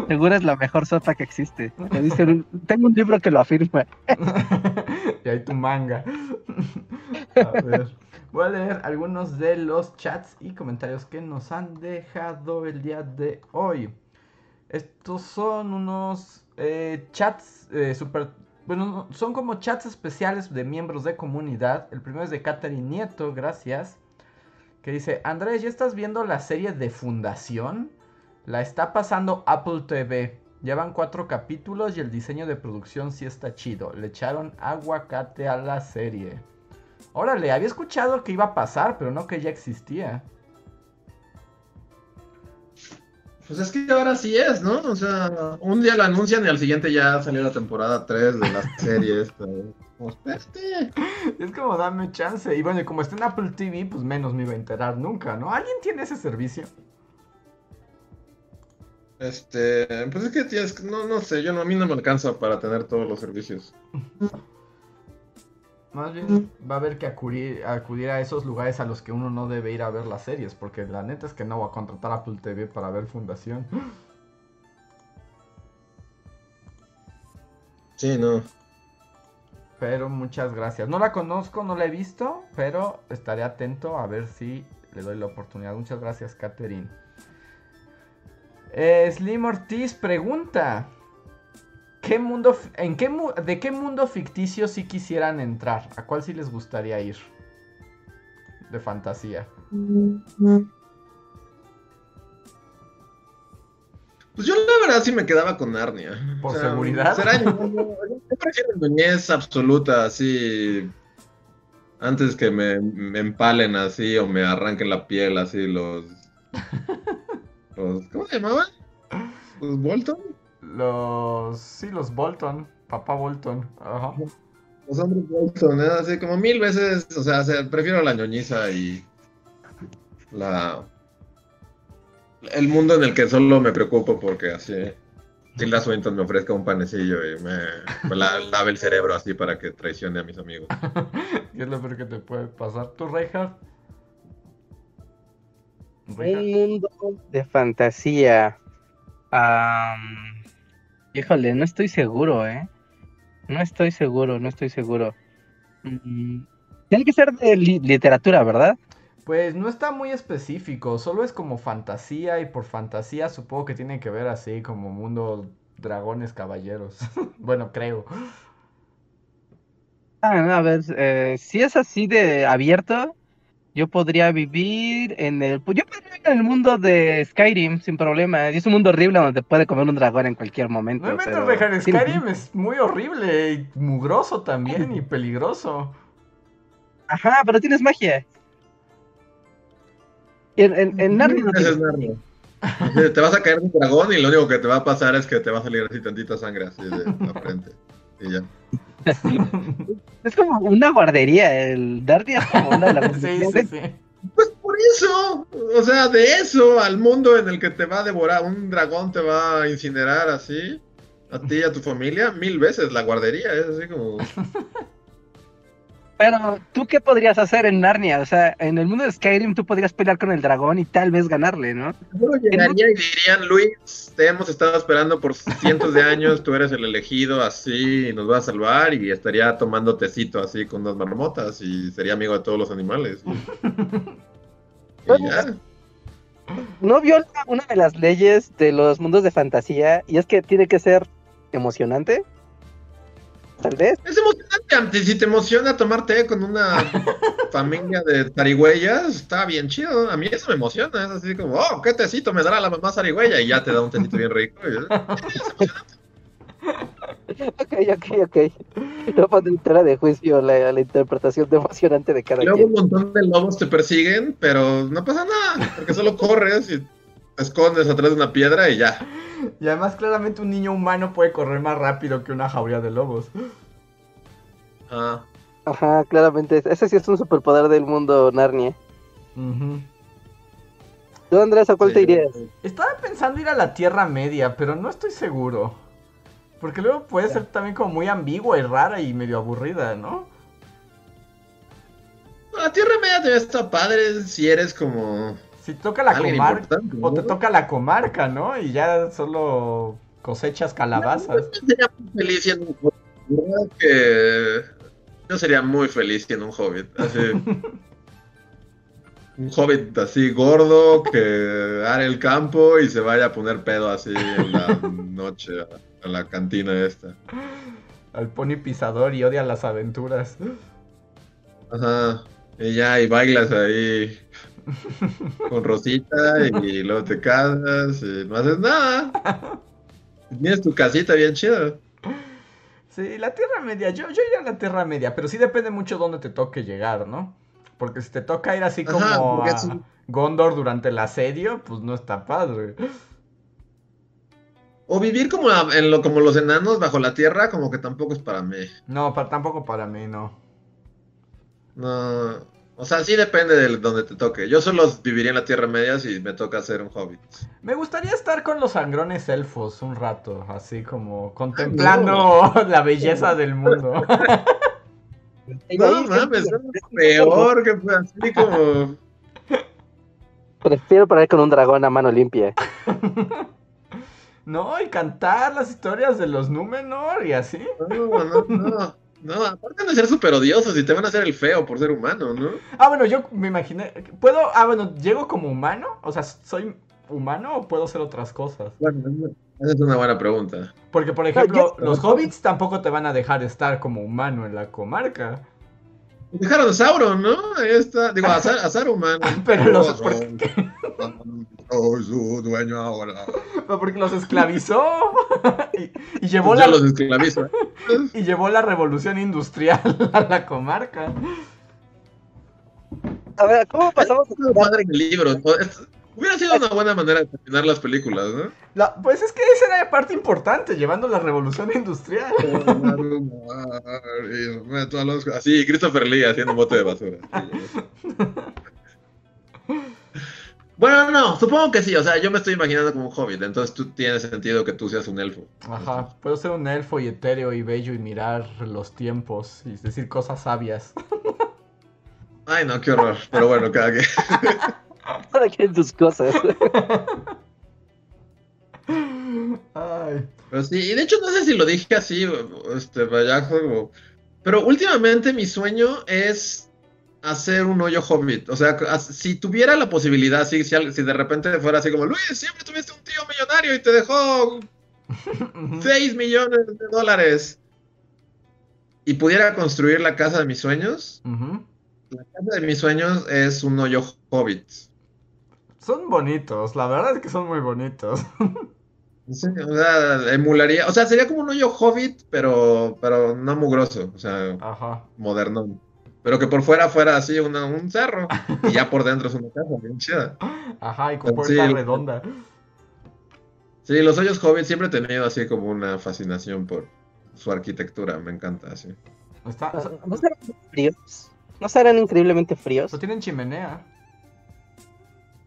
Seguro es la mejor sopa que existe. Lo dicen- tengo un libro que lo afirma. y ahí tu manga. A ver. Voy a leer algunos de los chats y comentarios que nos han dejado el día de hoy. Estos son unos eh, chats eh, super... Bueno, no, son como chats especiales de miembros de comunidad. El primero es de Catherine Nieto, gracias. Que dice, Andrés, ¿ya estás viendo la serie de Fundación? La está pasando Apple TV. Llevan cuatro capítulos y el diseño de producción sí está chido. Le echaron aguacate a la serie. Órale, había escuchado que iba a pasar, pero no que ya existía. Pues es que ahora sí es, ¿no? O sea, un día lo anuncian y al siguiente ya salió la temporada 3 de la serie esta. Pues, este. Es como dame chance. Y bueno, y como está en Apple TV, pues menos me iba a enterar nunca, ¿no? ¿Alguien tiene ese servicio? Este, pues es que tienes, no, no sé, yo no, a mí no me alcanza para tener todos los servicios. Más bien va a haber que acudir, acudir a esos lugares a los que uno no debe ir a ver las series, porque la neta es que no voy a contratar Apple TV para ver Fundación. Sí, no. Pero muchas gracias. No la conozco, no la he visto, pero estaré atento a ver si le doy la oportunidad. Muchas gracias, Catherine. Eh, Slim Ortiz pregunta: ¿qué mundo, en qué ¿De qué mundo ficticio sí quisieran entrar? ¿A cuál sí les gustaría ir? De fantasía. Pues yo la verdad sí me quedaba con Narnia. ¿Por seguridad? Será, yo, yo prefiero niñez absoluta, así. Antes que me, me empalen así o me arranquen la piel así los. los ¿Cómo se llamaban? ¿Los Bolton? Los. Sí, los Bolton. Papá Bolton. Ajá. Los hombres Bolton, ¿eh? así como mil veces. O sea, prefiero la ñoñiza y. La. El mundo en el que solo me preocupo porque así. Tilda Swinton me ofrezca un panecillo y me, me la- lave el cerebro así para que traicione a mis amigos. ¿Qué es lo peor que te puede pasar? ¿Tú, Reinhardt? Un mundo de fantasía. Am, híjole, no estoy seguro, ¿eh? No estoy seguro, no estoy seguro. Mm, Tiene que ser de li- literatura, ¿verdad? Pues no está muy específico, solo es como fantasía y por fantasía supongo que tiene que ver así como mundo dragones caballeros. bueno, creo. Ah, no, a ver, eh, si es así de abierto, yo podría vivir en el... pues Yo podría vivir en el mundo de Skyrim sin problema. Es un mundo horrible donde te puede comer un dragón en cualquier momento. No me metas, pero- sí, Skyrim es muy horrible y mugroso también y peligroso. Ajá, pero tienes magia. En, en, en Narnia no tienes Te vas a caer un dragón y lo único que te va a pasar es que te va a salir así tantita sangre así de la frente. Es como una guardería, el Narnia es como una de las sí, sí, sí. Pues por eso, o sea, de eso al mundo en el que te va a devorar, un dragón te va a incinerar así, a ti y a tu familia, mil veces la guardería, es así como... Pero, ¿tú qué podrías hacer en Narnia? O sea, en el mundo de Skyrim tú podrías pelear con el dragón y tal vez ganarle, ¿no? Llegaría y dirían, Luis, te hemos estado esperando por cientos de años, tú eres el elegido, así, y nos vas a salvar, y estaría tomando tecito así con unas marmotas, y sería amigo de todos los animales. Y ya. ¿No viola una de las leyes de los mundos de fantasía? Y es que tiene que ser emocionante. Tal vez. Es emocionante, Ante, si te emociona tomar té con una familia de zarigüeyas, está bien chido. A mí eso me emociona, es así como, oh, qué tecito me dará la mamá zarigüeya, y ya te da un tecito bien rico. y- Ok, ok, ok. No ponen tela de juicio la, la interpretación de emocionante de cada Luego quien. un montón de lobos te persiguen, pero no pasa nada, porque solo corres y escondes atrás de una piedra y ya. Y además, claramente, un niño humano puede correr más rápido que una jauría de lobos. Ah, Ajá, claramente. Ese sí es un superpoder del mundo Narnia. Ujú. ¿Tú, Andrés, a cuál sí. te irías? Estaba pensando ir a la Tierra Media, pero no estoy seguro. Porque luego puede ser también como muy ambigua y rara y medio aburrida, ¿no? La Tierra Media te está padre si eres como Si toca la comarca. O te toca la comarca, ¿no? Y ya solo cosechas calabazas. Yo sería muy feliz siendo un hobbit. Que yo sería muy feliz siendo un hobbit. Así. un hobbit así gordo que haré el campo y se vaya a poner pedo así en la noche a, a la cantina esta. Al pony pisador y odia las aventuras. Ajá. Y ya, y bailas ahí con Rosita y luego te casas y no haces nada. Tienes tu casita bien chida. Sí, la Tierra Media. Yo, yo iría a la Tierra Media, pero sí depende mucho dónde te toque llegar, ¿no? Porque si te toca ir así como a sí. Gondor durante el asedio, pues no está padre. O vivir como, en lo, como los enanos bajo la tierra, como que tampoco es para mí. No, pa- tampoco para mí, no. No. O sea, sí depende de donde te toque. Yo solo viviría en la Tierra Media si me toca ser un hobbit. Me gustaría estar con los sangrones elfos un rato, así como contemplando la belleza del mundo. No mames, es peor que así como. Prefiero parar con un dragón a mano limpia. No, y cantar las historias de los Númenor y así. No, no, no. No, aparte de ser súper odiosos y te van a hacer el feo por ser humano, ¿no? Ah, bueno, yo me imaginé. ¿Puedo? Ah, bueno, ¿llego como humano? O sea, ¿soy humano o puedo ser otras cosas? Bueno, esa es una buena pregunta. Porque, por ejemplo, yo- los hobbits tampoco te van a dejar estar como humano en la comarca. Dejaron a Sauron, ¿no? Ahí está. Digo, a, Sa- a Saruman. Pero los- Sauron. Soy su dueño ahora. Porque los esclavizó. y, y llevó Ya la, los esclavizo. y llevó la revolución industrial a la comarca. A ver, ¿cómo pasamos Es padre en el libro. ¿no? Es- Hubiera sido una buena manera de terminar las películas, ¿no? La- pues es que esa era la parte importante, llevando la revolución industrial. Así, Christopher Lee haciendo un bote de basura. Bueno, no, supongo que sí. O sea, yo me estoy imaginando como un hobbit. Entonces tú tienes sentido que tú seas un elfo. Ajá, puedo ser un elfo y etéreo y bello y mirar los tiempos y decir cosas sabias. Ay, no, qué horror. Pero bueno, cada que. cada quien sus cosas? Ay. Pero sí, y de hecho no sé si lo dije así, este, vaya juego. Pero últimamente mi sueño es hacer un hoyo hobbit. O sea, si tuviera la posibilidad, si, si, al- si de repente fuera así como, Luis, siempre tuviste un tío millonario y te dejó 6 millones de dólares. Y pudiera construir la casa de mis sueños. La casa de mis sueños es un hoyo hobbit. Son bonitos, la verdad es que son muy bonitos. Sí, o sea, emularía, o sea, sería como un hoyo hobbit, pero, pero no mugroso, o sea, Ajá. modernón. Pero que por fuera fuera así una- un cerro y ya por dentro es una casa bien chida. Ajá, y con Sí. puerta redonda. Sí, los hoyos hobbit siempre he tenido así como una fascinación por su arquitectura, me encanta así. Está, o sea, ¿No serán fríos? ¿No serán increíblemente fríos? no tienen chimenea.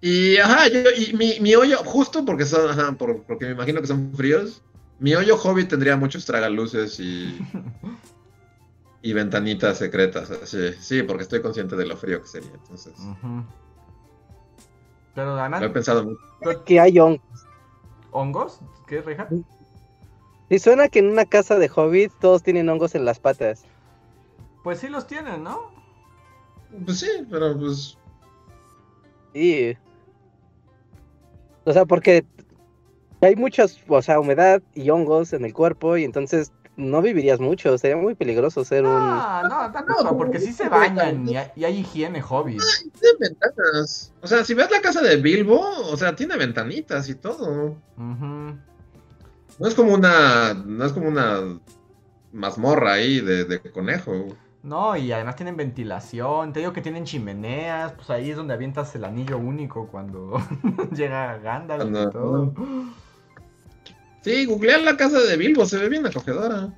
Y ajá, yo, y mi, mi hoyo, justo porque son, ajá, por- porque me imagino que son fríos, mi hoyo hobbit tendría muchos tragaluces y, y ventanitas secretas, así. Sí, porque estoy consciente de lo frío que sería, entonces. Pero Lo he además, pensado mucho. Que hay hongos. ¿hongos? ¿Qué, Reja? Y suena que en una casa de hobbit todos tienen hongos en las patas. Pues sí los tienen, ¿no? Pues sí, pero pues. Sí. O sea, porque hay muchas, o sea, humedad y hongos en el cuerpo y entonces no vivirías mucho. Sería muy peligroso ser un... Ah, no, tampoco, porque sí se bañan y hay, y hay higiene hobbit. Tiene ventanas. O sea, si ves la casa de Bilbo, o sea, tiene ventanitas y todo. No es como una. No es como una mazmorra ahí de, de conejo. No, y además tienen ventilación. Te digo que tienen chimeneas. Pues ahí es donde avientas el anillo único cuando llega Gandalf y todo. Sí, googlear la casa de Bilbo, se ve bien acogedora.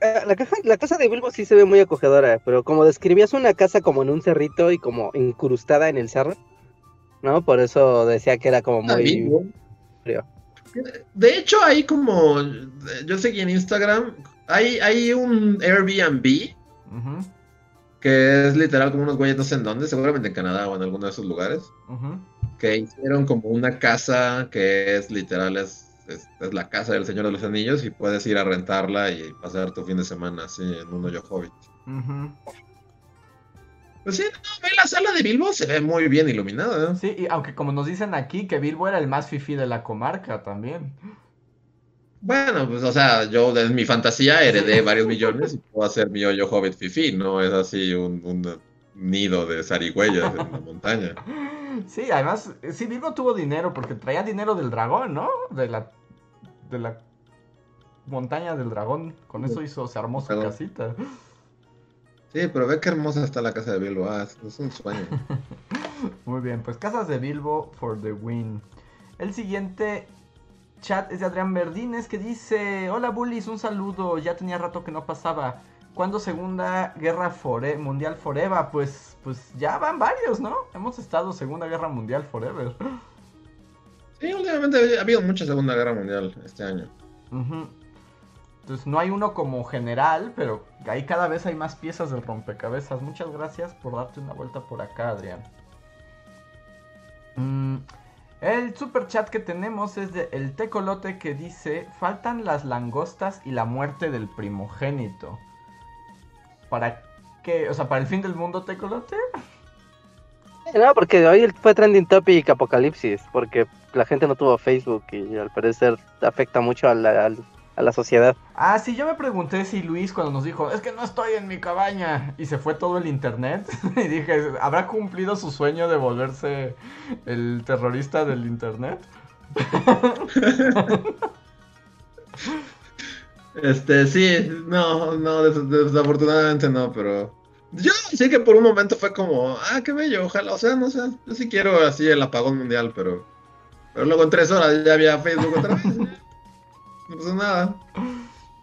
Eh, La, caja- la casa de Bilbo sí se ve muy acogedora, pero como describías una casa como en un cerrito y como incrustada en el cerro, ¿no? Por eso decía que era como Ah, muy... Frío. De hecho, hay como, yo seguí en Instagram, hay, hay un Airbnb Ujú, que es literal como unos güeyes no sé en dónde, seguramente en Canadá o en alguno de esos lugares, que hicieron como una casa que es literal, es, es, es la casa del Señor de los Anillos y puedes ir a rentarla y pasar tu fin de semana así en un hoyo hobbit. Ujú. Pues sí, no, ve la sala de Bilbo, se ve muy bien iluminada. ¿eh? Sí, y aunque como nos dicen aquí que Bilbo era el más fifí de la comarca también. Bueno, pues o sea, yo en mi fantasía heredé varios millones y puedo hacer mi hoyo hobbit fifi, no es así un, un nido de zarigüeyas en la montaña. Sí, además, sí, Bilbo tuvo dinero porque traía dinero del dragón, ¿no? De la, de la montaña del dragón. Con eso hizo, se armó su casita. Sí, pero ve qué hermosa está la casa de Bilbo, ah, es un sueño. Muy bien, pues casas de Bilbo for the win. El siguiente chat es de Adrián Verdines que dice: Hola bullies, un saludo. Ya tenía rato que no pasaba. ¿Cuándo Segunda Guerra Fore- Mundial Forever? Pues, pues ya van varios, ¿no? Hemos estado Segunda Guerra Mundial Forever. Sí, últimamente ha habido mucha Segunda Guerra Mundial este año. Entonces no hay uno como general, pero ahí cada vez hay más piezas del rompecabezas. Muchas gracias por darte una vuelta por acá, Adrián. Mm, el super chat que tenemos es de El Tecolote que dice: Faltan las langostas y la muerte del primogénito. ¿Para qué? O sea, ¿para el fin del mundo, Tecolote? No, porque hoy fue trending topic apocalipsis, porque la gente no tuvo Facebook y al parecer afecta mucho a la, al- a la sociedad. Ah, sí, yo me pregunté si Luis cuando nos dijo, es que no estoy en mi cabaña, y se fue todo el internet, y dije, ¿habrá cumplido su sueño de volverse el terrorista del internet? Este, sí, no, no, des- desafortunadamente no, pero yo sí que por un momento fue como, ah, qué bello, ojalá, o sea, no sé, yo sí quiero así el apagón mundial, pero, pero luego en tres horas ya había Facebook otra vez, no pasó nada.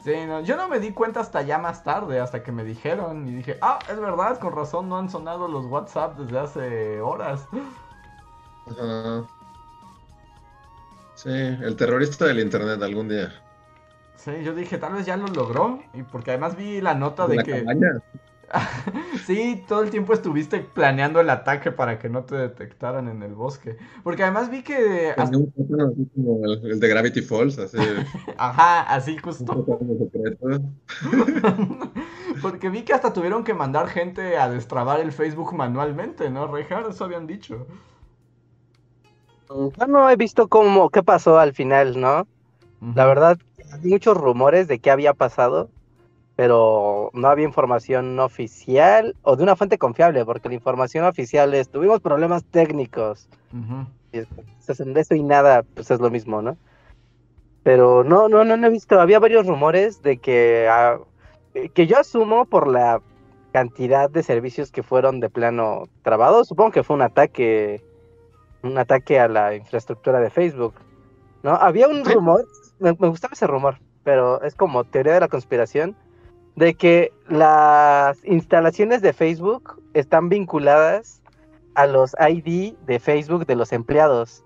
Sí, no, yo no me di cuenta hasta ya más tarde, hasta que me dijeron, y dije, ah, es verdad, con razón no han sonado los WhatsApp desde hace horas. Ajá. Sí, el terrorista del internet algún día. Sí, yo dije, tal vez ya lo logró, y porque además vi la nota ¿De de la que... Sí, todo el tiempo estuviste planeando el ataque para que no te detectaran en el bosque. Porque además vi que... Como el, el de Gravity Falls, así, Ajá, así justo. Porque vi que hasta tuvieron que mandar gente a destrabar el Facebook manualmente, ¿no, Rejar? Eso habían dicho. Yo no he visto cómo, qué pasó al final, ¿no? La verdad, hay muchos rumores de qué había pasado, pero no había información oficial o de una fuente confiable, porque la información oficial es, tuvimos problemas técnicos, y es- pues, eso y nada, pues es lo mismo, ¿no? Pero no, no, no, no he visto, había varios rumores de que, ah, que yo asumo por la cantidad de servicios que fueron de plano trabados, supongo que fue un ataque, un ataque a la infraestructura de Facebook, ¿no? Había un rumor, me, me gustaba ese rumor, pero es como teoría de la conspiración, de que las instalaciones de Facebook están vinculadas a los ID de Facebook de los empleados.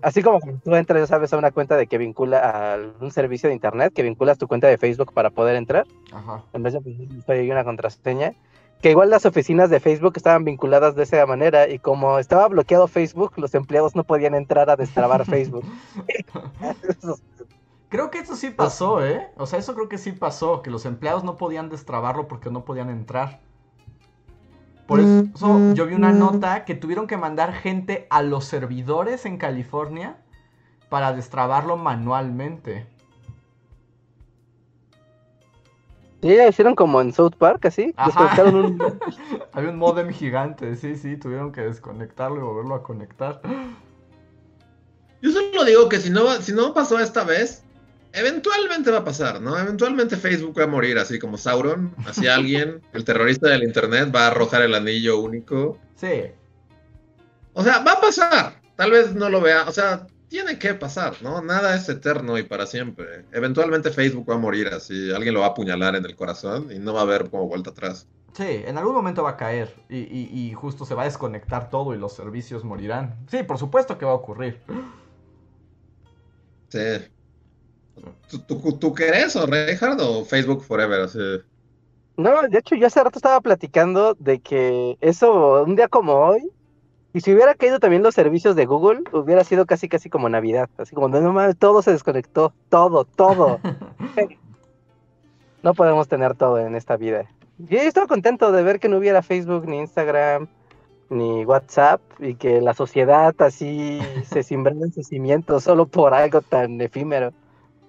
Así como cuando tú entras, ya sabes, a una cuenta de que vincula a un servicio de internet, que vinculas tu cuenta de Facebook para poder entrar, Ajá. en vez de pedir una contraseña, que igual las oficinas de Facebook estaban vinculadas de esa manera y como estaba bloqueado Facebook, los empleados no podían entrar a destrabar Facebook. Creo que eso sí pasó, ¿eh? O sea, eso creo que sí pasó, que los empleados no podían destrabarlo porque no podían entrar. Por eso yo vi una nota que tuvieron que mandar gente a los servidores en California para destrabarlo manualmente. Sí, ya hicieron como en South Park, así, Ajá. desconectaron un... Había un modem gigante, sí, sí, tuvieron que desconectarlo y volverlo a conectar. Yo solo digo que si no, si no pasó esta vez, eventualmente va a pasar, ¿no? Eventualmente Facebook va a morir así como Sauron, así alguien, el terrorista del internet va a arrojar el anillo único. Sí. O sea, va a pasar. Tal vez no lo vea, o sea, tiene que pasar, ¿no? Nada es eterno y para siempre. Eventualmente Facebook va a morir así, alguien lo va a apuñalar en el corazón y no va a haber como vuelta atrás. Sí, en algún momento va a caer y, y- y justo se va a desconectar todo y los servicios morirán. Sí, por supuesto que va a ocurrir. Sí. ¿Tú, tú, tú o Reinhardt o Facebook Forever? Así. No, de hecho, yo hace rato estaba platicando de que eso, un día como hoy, y si hubiera caído también los servicios de Google, hubiera sido casi casi como Navidad. Así como, no mames, todo se desconectó, todo, todo. No podemos tener todo en esta vida. Yo estaba contento de ver que no hubiera Facebook, ni Instagram, ni WhatsApp, y que la sociedad así se simbrara en sus cimientos solo por algo tan efímero.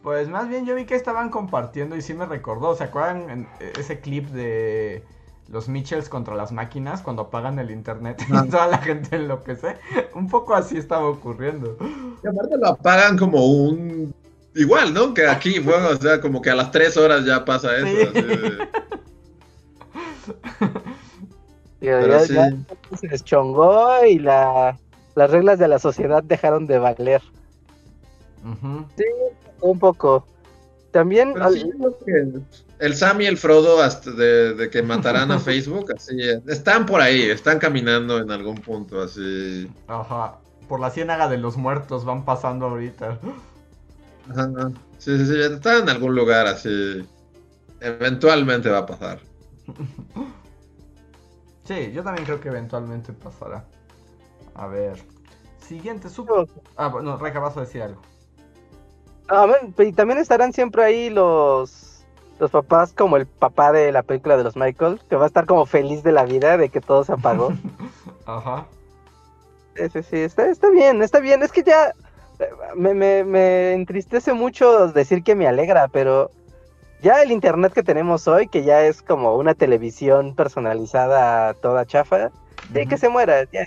Pues más bien yo vi que estaban compartiendo y sí me recordó. ¿Se acuerdan en ese clip de los Mitchells contra las máquinas cuando apagan el internet Ah. y toda la gente enloquece? Un poco así estaba ocurriendo. Y aparte lo apagan como un... Igual, ¿no? Que aquí, bueno, o sea, como que a las tres horas ya pasa eso. Sí. así de- Digo, Pero ya- sí. ya se deschongó y la, las reglas de la sociedad dejaron de valer. Ujú. Un poco. También, al- sí, el Sam y el Frodo hasta de, de que matarán a Facebook, así, están por ahí, están caminando en algún punto, así. Ajá. Por la ciénaga de los muertos van pasando ahorita. Ajá. Sí, sí, sí, están en algún lugar así. Eventualmente va a pasar. Sí, yo también creo que eventualmente pasará. A ver. Siguiente super. Ah, no, Reja, vas a decir algo. Ah, y también estarán siempre ahí los, los papás, como el papá de la película de los Michael, que va a estar como feliz de la vida de que todo se apagó. Ajá. Sí, sí, sí, está, está bien, está bien. Es que ya eh, me, me, me entristece mucho decir que me alegra, pero ya el internet que tenemos hoy, que ya es como una televisión personalizada toda chafa, sí, que se muera, ya.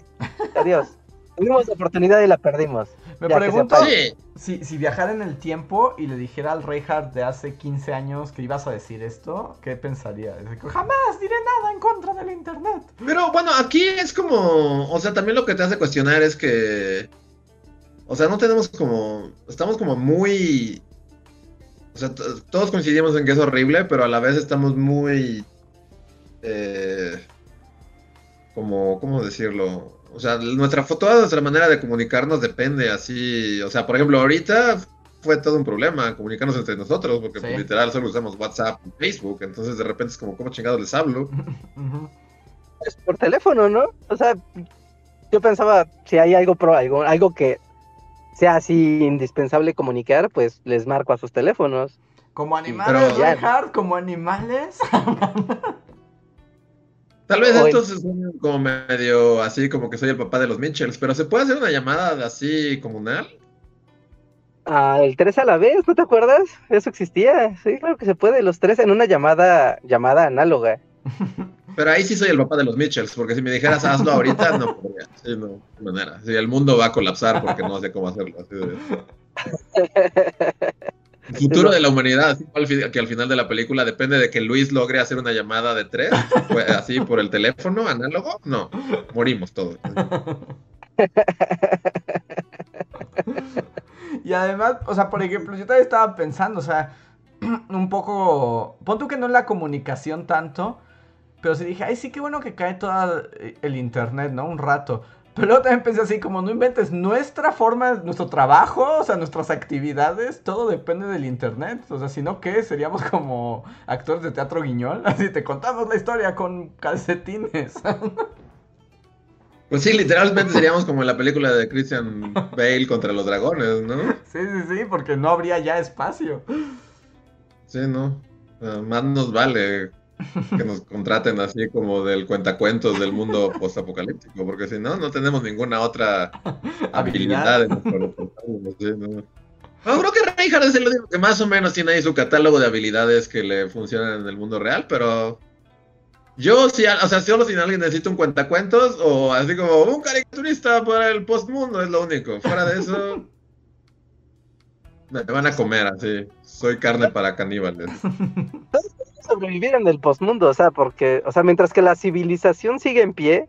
Adiós. Tuvimos la oportunidad y la perdimos. Me pregunto. Sí, si, si viajara en el tiempo y le dijera al Reinhardt de hace 15 años que ibas a decir esto, ¿qué pensaría? Jamás diré nada en contra del internet. pero bueno, aquí es como, o sea, también lo que te hace cuestionar es que, o sea, no tenemos como, estamos como muy, o sea, todos coincidimos en que es horrible, pero a la vez estamos muy, eh, como, ¿cómo decirlo? O sea, nuestra, toda nuestra manera de comunicarnos depende así, o sea, por ejemplo, ahorita fue todo un problema comunicarnos entre nosotros, porque Sí. pues, literal solo usamos WhatsApp y Facebook, entonces de repente es como, ¿cómo chingados les hablo? Pues por teléfono, ¿no? O sea, yo pensaba, si hay algo pro, algo, algo que sea así indispensable comunicar, pues les marco a sus teléfonos. Como animales, pero- Ya. Reinhardt, como animales. Tal vez Oye. estos son como medio así, como que soy el papá de los Mitchells, pero ¿se puede hacer una llamada así comunal? Ah, el tres a la vez, ¿no te acuerdas? Eso existía. Sí, claro que se puede, los tres en una llamada, llamada análoga. Pero ahí sí soy el papá de los Mitchells, porque si me dijeras hazlo ahorita, no podría. Sí, no, de manera. Sí, el mundo va a colapsar porque no sé cómo hacerlo. así de- El futuro de la humanidad, que al final de la película depende de que Luis logre hacer una llamada de tres, pues, así por el teléfono análogo, no, morimos todos. Y además, o sea, por ejemplo, yo también estaba pensando, o sea, un poco. Pon tú que no en la comunicación tanto, pero sí dije, ay, sí, qué bueno que cae todo el internet, ¿no? Un rato. Pero luego también pensé así, como no inventes nuestra forma, nuestro trabajo, o sea, nuestras actividades, todo depende del internet. O sea, si no, ¿qué? Seríamos como actores de teatro guiñol. Así te contamos la historia con calcetines. Pues sí, literalmente seríamos como en la película de Christian Bale contra los dragones, ¿no? sí, sí, sí, porque no habría ya espacio. Sí, ¿no? Más nos vale que nos contraten así como del cuentacuentos del mundo postapocalíptico, porque si no, no tenemos ninguna otra habilidad en nuestro repertorio, sí, ¿no? No, creo que Reinhardt es el único que más o menos tiene ahí su catálogo de habilidades que le funcionan en el mundo real, pero yo sí, o sea, solo si alguien necesita un cuentacuentos o así como un caricaturista para el postmundo es lo único. Fuera de eso, Me van a comer así. Soy carne para caníbales. sobrevivir en el postmundo, o sea, porque, o sea, mientras que la civilización sigue en pie,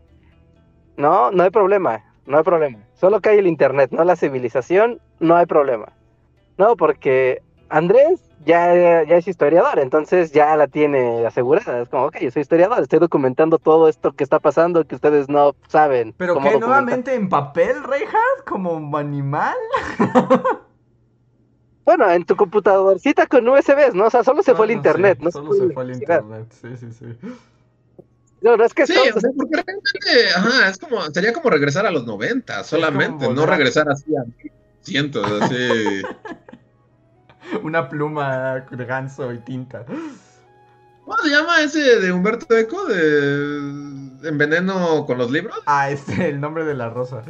no, no hay problema, no hay problema. Solo que hay el internet, no la civilización, no hay problema. No, porque Andrés ya, ya es historiador, entonces ya la tiene asegurada. Es como, ok, yo soy historiador, estoy documentando todo esto que está pasando que ustedes no saben. ¿Pero qué? documentar. ¿Nuevamente en papel, Reinhardt? ¿Como animal? Bueno, en tu computadorcita con USBs, ¿no? O sea, solo se fue el internet, sí, ¿no? Solo se fue el internet, sí, sí, sí. No, no es que Sí, todo- o sea, porque realmente, ajá, es como, sería como regresar a los 90 solamente, no regresar así a cientos, así. Una pluma de ganso y tinta. ¿Cómo se llama ese de Humberto Eco? De Enveneno con los libros. Ah, este, el nombre de la rosa.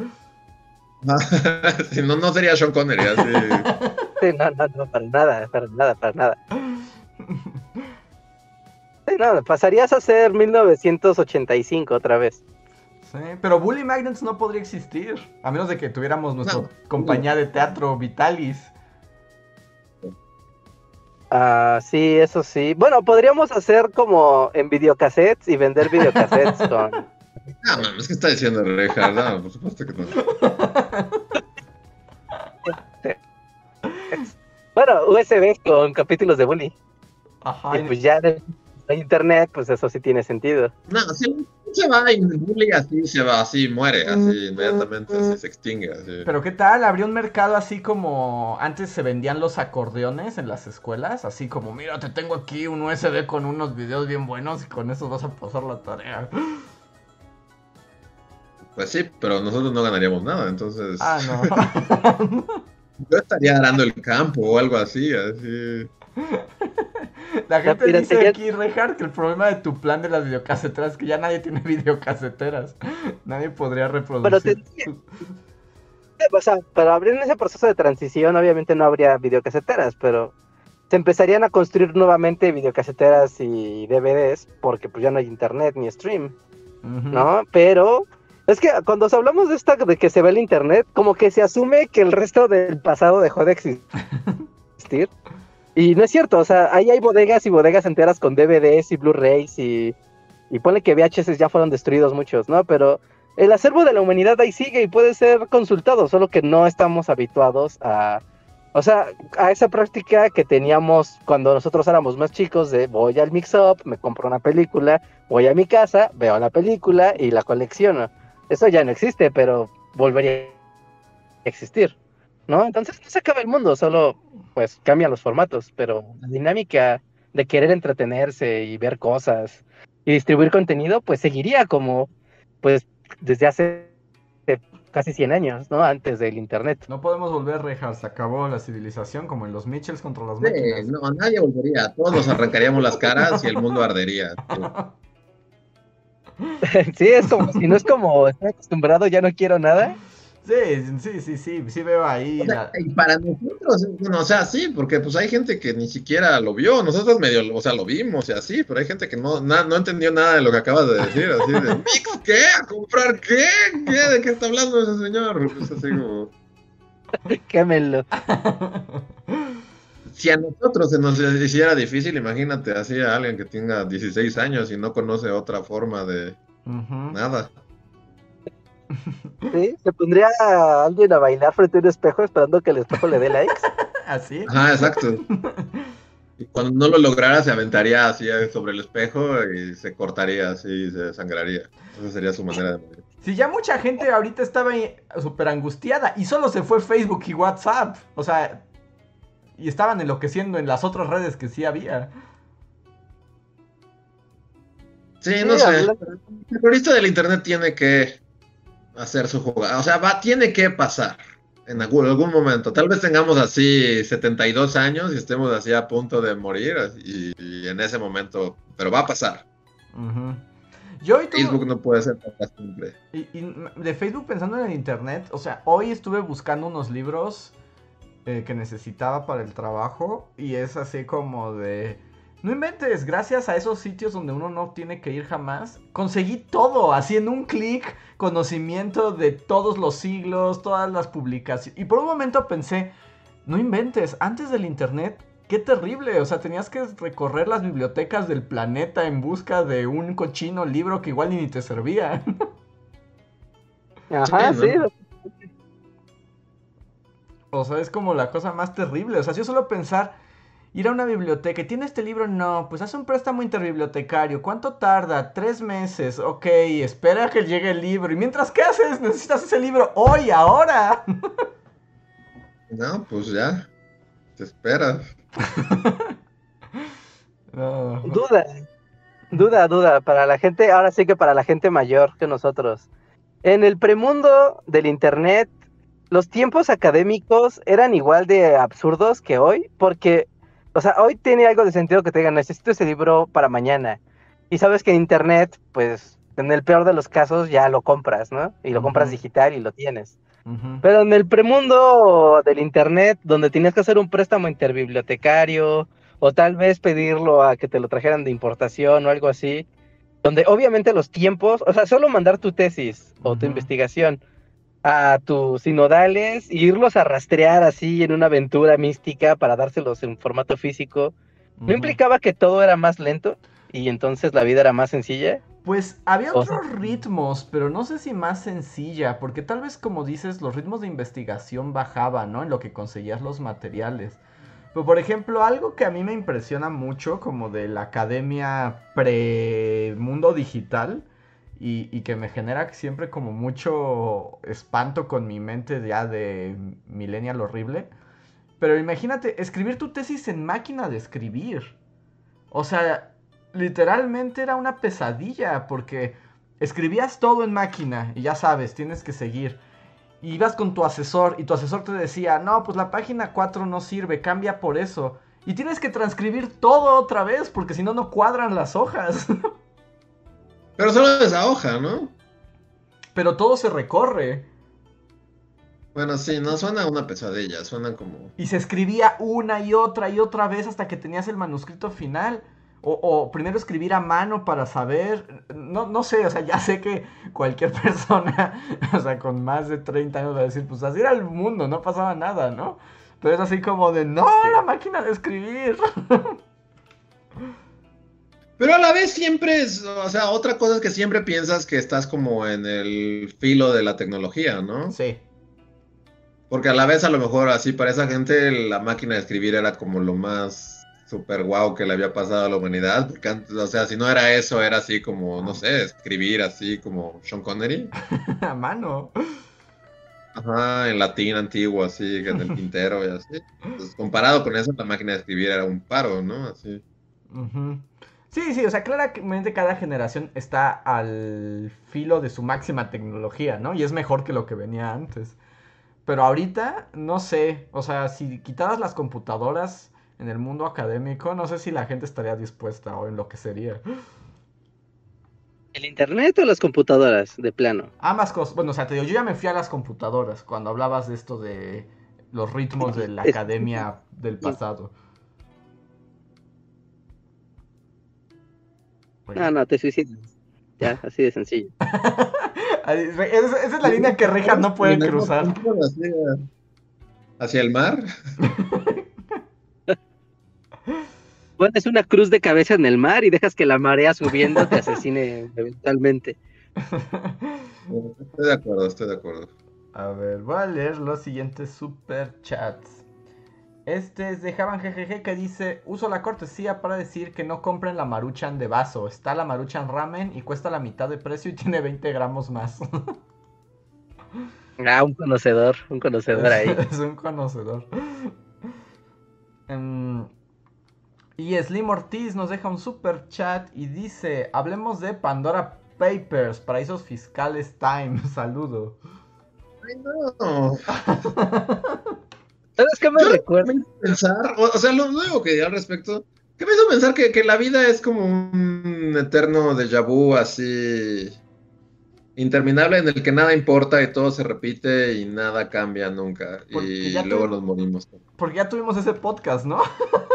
si no, no sería Sean Connery, así. Sí, no, no, no, para nada, para nada, para nada. Sí, no, pasarías a ser 1985 otra vez. Sí, pero Bully Magnets no podría existir. A menos de que tuviéramos nuestra No. compañía de teatro Vitalis. Ah, sí, eso sí. Bueno, podríamos hacer como en videocassettes y vender videocassettes con... Ah, mames, ¿qué está diciendo Reinhardt? No, por supuesto que no. Bueno, USB con capítulos de Bully. Ajá. Y pues ya de de internet, pues eso sí tiene sentido. No, si se va y el bully así se va, así muere, así inmediatamente, así se extingue. Así. Pero ¿qué tal? Habría un mercado así como antes se vendían los acordeones en las escuelas, así como, mira, te tengo aquí un USB con unos videos bien buenos y con eso vas a pasar la tarea. Pues sí, pero nosotros no ganaríamos nada, entonces Ah, no. yo estaría arando el campo o algo así, así. La gente La dice aquí, Reinhardt, que el problema de tu plan de las videocaseteras es que ya nadie tiene videocaseteras. Nadie podría reproducir. te- O sea, pero habría en ese proceso de transición, obviamente no habría videocaseteras, pero se empezarían a construir nuevamente videocaseteras y DVDs, porque pues ya no hay internet ni stream. ¿no? Pero es que cuando hablamos de esta de que se ve el internet, como que se asume que el resto del pasado dejó de existir. Y no es cierto, o sea, ahí hay bodegas y bodegas enteras con DVDs y Blu-rays y, y que VHS ya fueron destruidos muchos, ¿no? Pero el acervo de la humanidad ahí sigue y puede ser consultado, solo que no estamos habituados a, o sea, a esa práctica que teníamos cuando nosotros éramos más chicos de voy al mix-up, me compro una película, voy a mi casa, veo la película y la colecciono. Eso ya no existe, pero volvería a existir, ¿no? Entonces no se acaba el mundo, solo pues cambian los formatos, pero la dinámica de querer entretenerse y ver cosas y distribuir contenido, pues seguiría como, pues desde hace casi 100 años, ¿no? Antes del internet. No podemos volver, Reinhardt. Se acabó la civilización como en los Mitchells contra las Sí, máquinas. no, nadie volvería, todos nos arrancaríamos las caras y el mundo ardería. sí, es como, si no es como estoy acostumbrado, ya no quiero nada. Sí, sí, sí, sí, sí veo ahí. O sea, la- y para nosotros, bueno, o sea, sí, porque pues hay gente que ni siquiera lo vio, nosotros medio, o sea, lo vimos y así, pero hay gente que no, na- no entendió nada de lo que acabas de decir, así de, ¿Mix qué? ¿A comprar qué? ¿Qué? ¿De qué está hablando ese señor? Pues así como, Quémelo. Si a nosotros se nos hiciera difícil, imagínate así a alguien que tenga 16 años y no conoce otra forma de nada. ¿Sí? Se pondría a alguien a bailar frente a un espejo esperando que el espejo le dé likes. ¿Así? Ajá, exacto. Y cuando no lo lograra, se aventaría así sobre el espejo y se cortaría así y se sangraría. Esa sería su manera de morir. Si ya mucha gente ahorita estaba súper angustiada y solo se fue Facebook y WhatsApp. O sea, y estaban enloqueciendo en las otras redes que sí había. Sí, Sí, no sé. El terrorista del internet tiene que hacer su jugada. O sea, va, tiene que pasar en algún, algún momento. Tal vez tengamos así 72 años y estemos así a punto de morir. Y, y en ese momento, pero va a pasar. Ujú. Yo hoy tuve- Facebook no puede ser para siempre. Y, y de Facebook pensando en el internet, o sea, hoy estuve buscando unos libros eh, que necesitaba para el trabajo y es así como de... No inventes, gracias a esos sitios donde uno no tiene que ir jamás, conseguí todo, así en un clic, conocimiento de todos los siglos, todas las publicaciones. Y por un momento pensé, No inventes, antes del internet, qué terrible. O sea, tenías que recorrer las bibliotecas del planeta en busca de un cochino libro que igual ni te servía. Ajá, Sí, sí. O sea, es como la cosa más terrible. O sea, yo solo pensar, ir a una biblioteca, ¿y ¿tiene este libro? No, pues hace un préstamo interbibliotecario. ¿Cuánto tarda? Tres meses. Ok, espera que llegue el libro. ¿Y mientras qué haces? Necesitas ese libro hoy, ahora. No, pues ya. Te esperas. No. Duda, duda, duda, para la gente, ahora sí que para la gente mayor que nosotros. En el premundo del internet, los tiempos académicos eran igual de absurdos que hoy, porque, o sea, hoy tiene algo de sentido que te digan, necesito ese libro para mañana. Y sabes que en internet, pues, en el peor de los casos ya lo compras, ¿no? Y lo compras digital y lo tienes. Pero en el premundo del internet, donde tenías que hacer un préstamo interbibliotecario, o tal vez pedirlo a que te lo trajeran de importación o algo así, donde obviamente los tiempos, o sea, solo mandar tu tesis o tu investigación a tus sinodales e irlos a rastrear así en una aventura mística para dárselos en formato físico, ¿no implicaba que todo era más lento y entonces la vida era más sencilla? Pues había O sea- otros ritmos, pero no sé si más sencilla, porque tal vez como dices, los ritmos de investigación bajaban, ¿no? En lo que conseguías los materiales. Pero por ejemplo, algo que a mí me impresiona mucho, como de la academia pre-mundo digital, y, que me genera siempre como mucho espanto con mi mente ya de millennial horrible. Pero imagínate, escribir tu tesis en máquina de escribir. O sea, literalmente era una pesadilla porque escribías todo en máquina y ya sabes, tienes que seguir. Y ibas con tu asesor y tu asesor te decía, no, pues la página 4 no sirve, cambia por eso. Y tienes que transcribir todo otra vez porque si no, no cuadran las hojas. Pero solo esa hoja, ¿no? Pero todo se recorre. Bueno, sí, no suena una pesadilla, suena como... Y se escribía una y otra y otra vez hasta que tenías el manuscrito final. O, o primero escribir a mano para saber. No, no sé, o sea, ya sé que cualquier persona, o sea, con más de 30 años va a decir, pues así era el mundo, no pasaba nada, ¿no? Pero es así como de, no, la máquina de escribir. Pero a la vez siempre es, o sea, otra cosa es que siempre piensas que estás como en el filo de la tecnología, ¿no? Sí. Porque a la vez a lo mejor así para esa gente la máquina de escribir era como lo más super guau que le había pasado a la humanidad, porque antes, o sea, si no era eso, era así como, no sé, escribir así como Sean Connery, A mano. ajá, en latín antiguo, así, en el tintero y así. Entonces, comparado con eso, la máquina de escribir era un paro, ¿no? Así. Ujú. Sí, sí, o sea, claramente cada generación está al filo de su máxima tecnología, ¿no? Y es mejor que lo que venía antes. Pero ahorita, no sé, o sea, si quitaras las computadoras en el mundo académico, no sé si la gente estaría dispuesta o en lo que sería. ¿El internet o las computadoras, de plano? Ambas cosas, bueno, o sea, te digo, yo ya me fui a las computadoras cuando hablabas de esto de los ritmos de la academia del pasado. No, no, te suicidas. Ya, así de sencillo. Esa, esa es la línea que Rejas no puede cruzar. Hacia, hacia el mar. Pones una cruz de cabeza en el mar y dejas que la marea subiendo te asesine eventualmente. Estoy de acuerdo, estoy de acuerdo. A ver, voy a leer los siguientes super chats. Este es de Javan GGG que dice: Uso la cortesía para decir que no compren la maruchan de vaso. Está la maruchan ramen y cuesta la mitad de precio y tiene 20 gramos más. Ah, un conocedor, un conocedor ahí. es un conocedor. Em, y Slim Ortiz nos deja un super chat y dice: Hablemos de Pandora Papers, paraísos fiscales time. Saludo. Ay, no. ¿Sabes qué me Yo recuerda? me hizo pensar, o, o sea, lo nuevo que diría al respecto, que me hizo pensar que, que la vida es como un eterno déjà vu así interminable en el que nada importa y todo se repite y nada cambia nunca Porque y luego nos morimos. Porque ya tuvimos ese podcast, ¿no?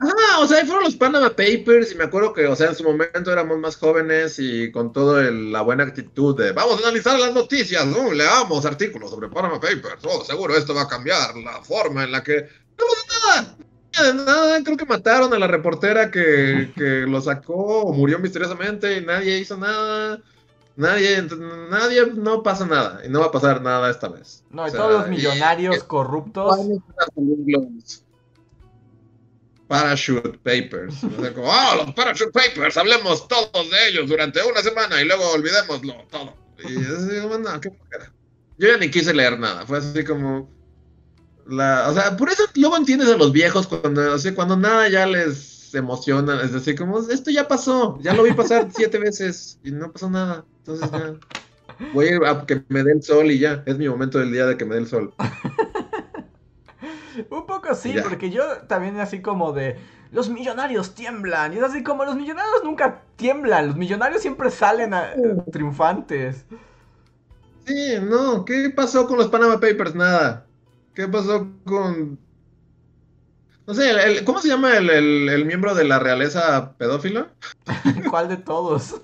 Ah, o sea, ahí fueron los Panama Papers y me acuerdo que, o sea, en su momento éramos más jóvenes y con toda la buena actitud de vamos a analizar las noticias, ¿no? leamos artículos sobre Panama Papers, oh, seguro esto va a cambiar la forma en la que... No nada, de nada, creo que mataron a la reportera que, que lo sacó o murió misteriosamente y nadie hizo nada. Nadie, nadie, no pasa nada y no va a pasar nada esta vez. No, y todos los millonarios corruptos. Parachute Papers. como, oh, los Parachute Papers, hablemos todos de ellos durante una semana y luego olvidémoslo todo. Y así como, no, qué Yo ya ni quise leer nada, fue así como. La, o sea, por eso luego entiendes a los viejos cuando, o cuando nada ya les emociona, es decir, como, esto ya pasó, ya lo vi pasar siete veces y no pasó nada. Entonces ya. Voy a ir a que me dé el sol y ya. Es mi momento del día de que me dé el sol. Un poco sí, porque yo también así como de los millonarios tiemblan. Y es así como los millonarios nunca tiemblan, los millonarios siempre salen triunfantes. Sí, no, ¿qué pasó con los Panama Papers? Nada. ¿Qué pasó con... No sé, ¿cómo se llama el, miembro de la realeza pedófilo? ¿Cuál de todos?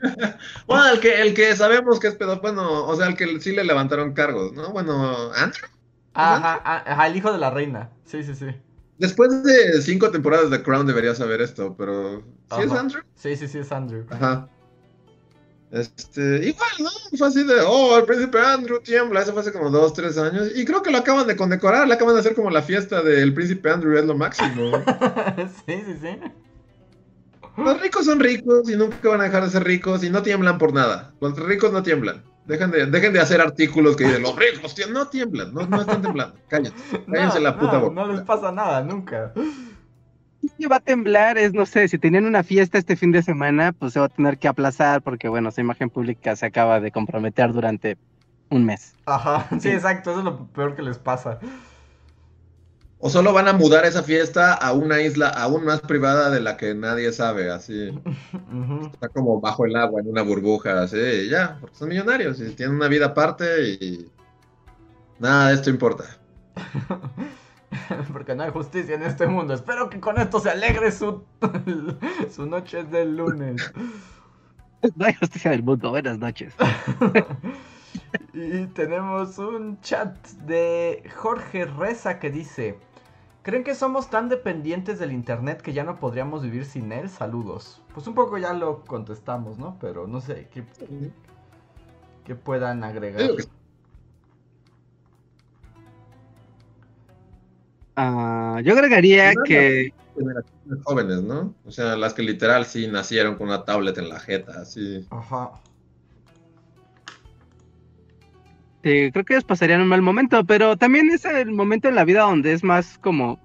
bueno, el que, el que sabemos que es pedófilo, bueno, o sea, el que sí le levantaron cargos, ¿no? Bueno, ¿Andrew? Ajá, ajá, el hijo de la reina. Sí, sí, sí. Después de cinco temporadas de Crown debería saber esto, pero ¿sí es Andrew? Sí, sí, sí es Andrew. Ajá. Este, igual, ¿no? Fue así de, oh, el príncipe Andrew tiembla, eso fue hace como dos, tres años. Y creo que lo acaban de condecorar, le acaban de hacer como la fiesta del príncipe Andrew, es lo máximo. sí, sí, sí. Los ricos son ricos y nunca van a dejar de ser ricos y no tiemblan por nada. Los ricos no tiemblan. Dejen de, dejen de hacer artículos que dicen, los ricos no tiemblan, no, no están temblando. Cállense, cállense la puta boca. No les pasa nada, nunca. ¿Qué va a temblar? Es, no sé, si tenían una fiesta este fin de semana, pues se va a tener que aplazar porque, bueno, esa imagen pública se acaba de comprometer durante un mes. Ajá, sí, exacto, eso es lo peor que les pasa. O solo van a mudar esa fiesta a una isla aún más privada de la que nadie sabe, así. Está como bajo el agua, en una burbuja, así, ya, porque son millonarios y tienen una vida aparte y nada de esto importa. porque no hay justicia en este mundo. Espero que con esto se alegre su, su noche del lunes. No hay justicia del mundo, buenas noches. y tenemos un chat de Jorge Reza que dice... ¿Creen que somos tan dependientes del Internet que ya no podríamos vivir sin él? Saludos. Pues un poco ya lo contestamos, ¿no? Pero no sé qué, qué puedan agregar. Ah, yo agregaría que... Jóvenes, ¿no? O sea, las que literal sí nacieron con una tablet en la jeta, así. Ajá. Este, creo que ellos pasarían un mal momento, pero también es el momento en la vida donde es más como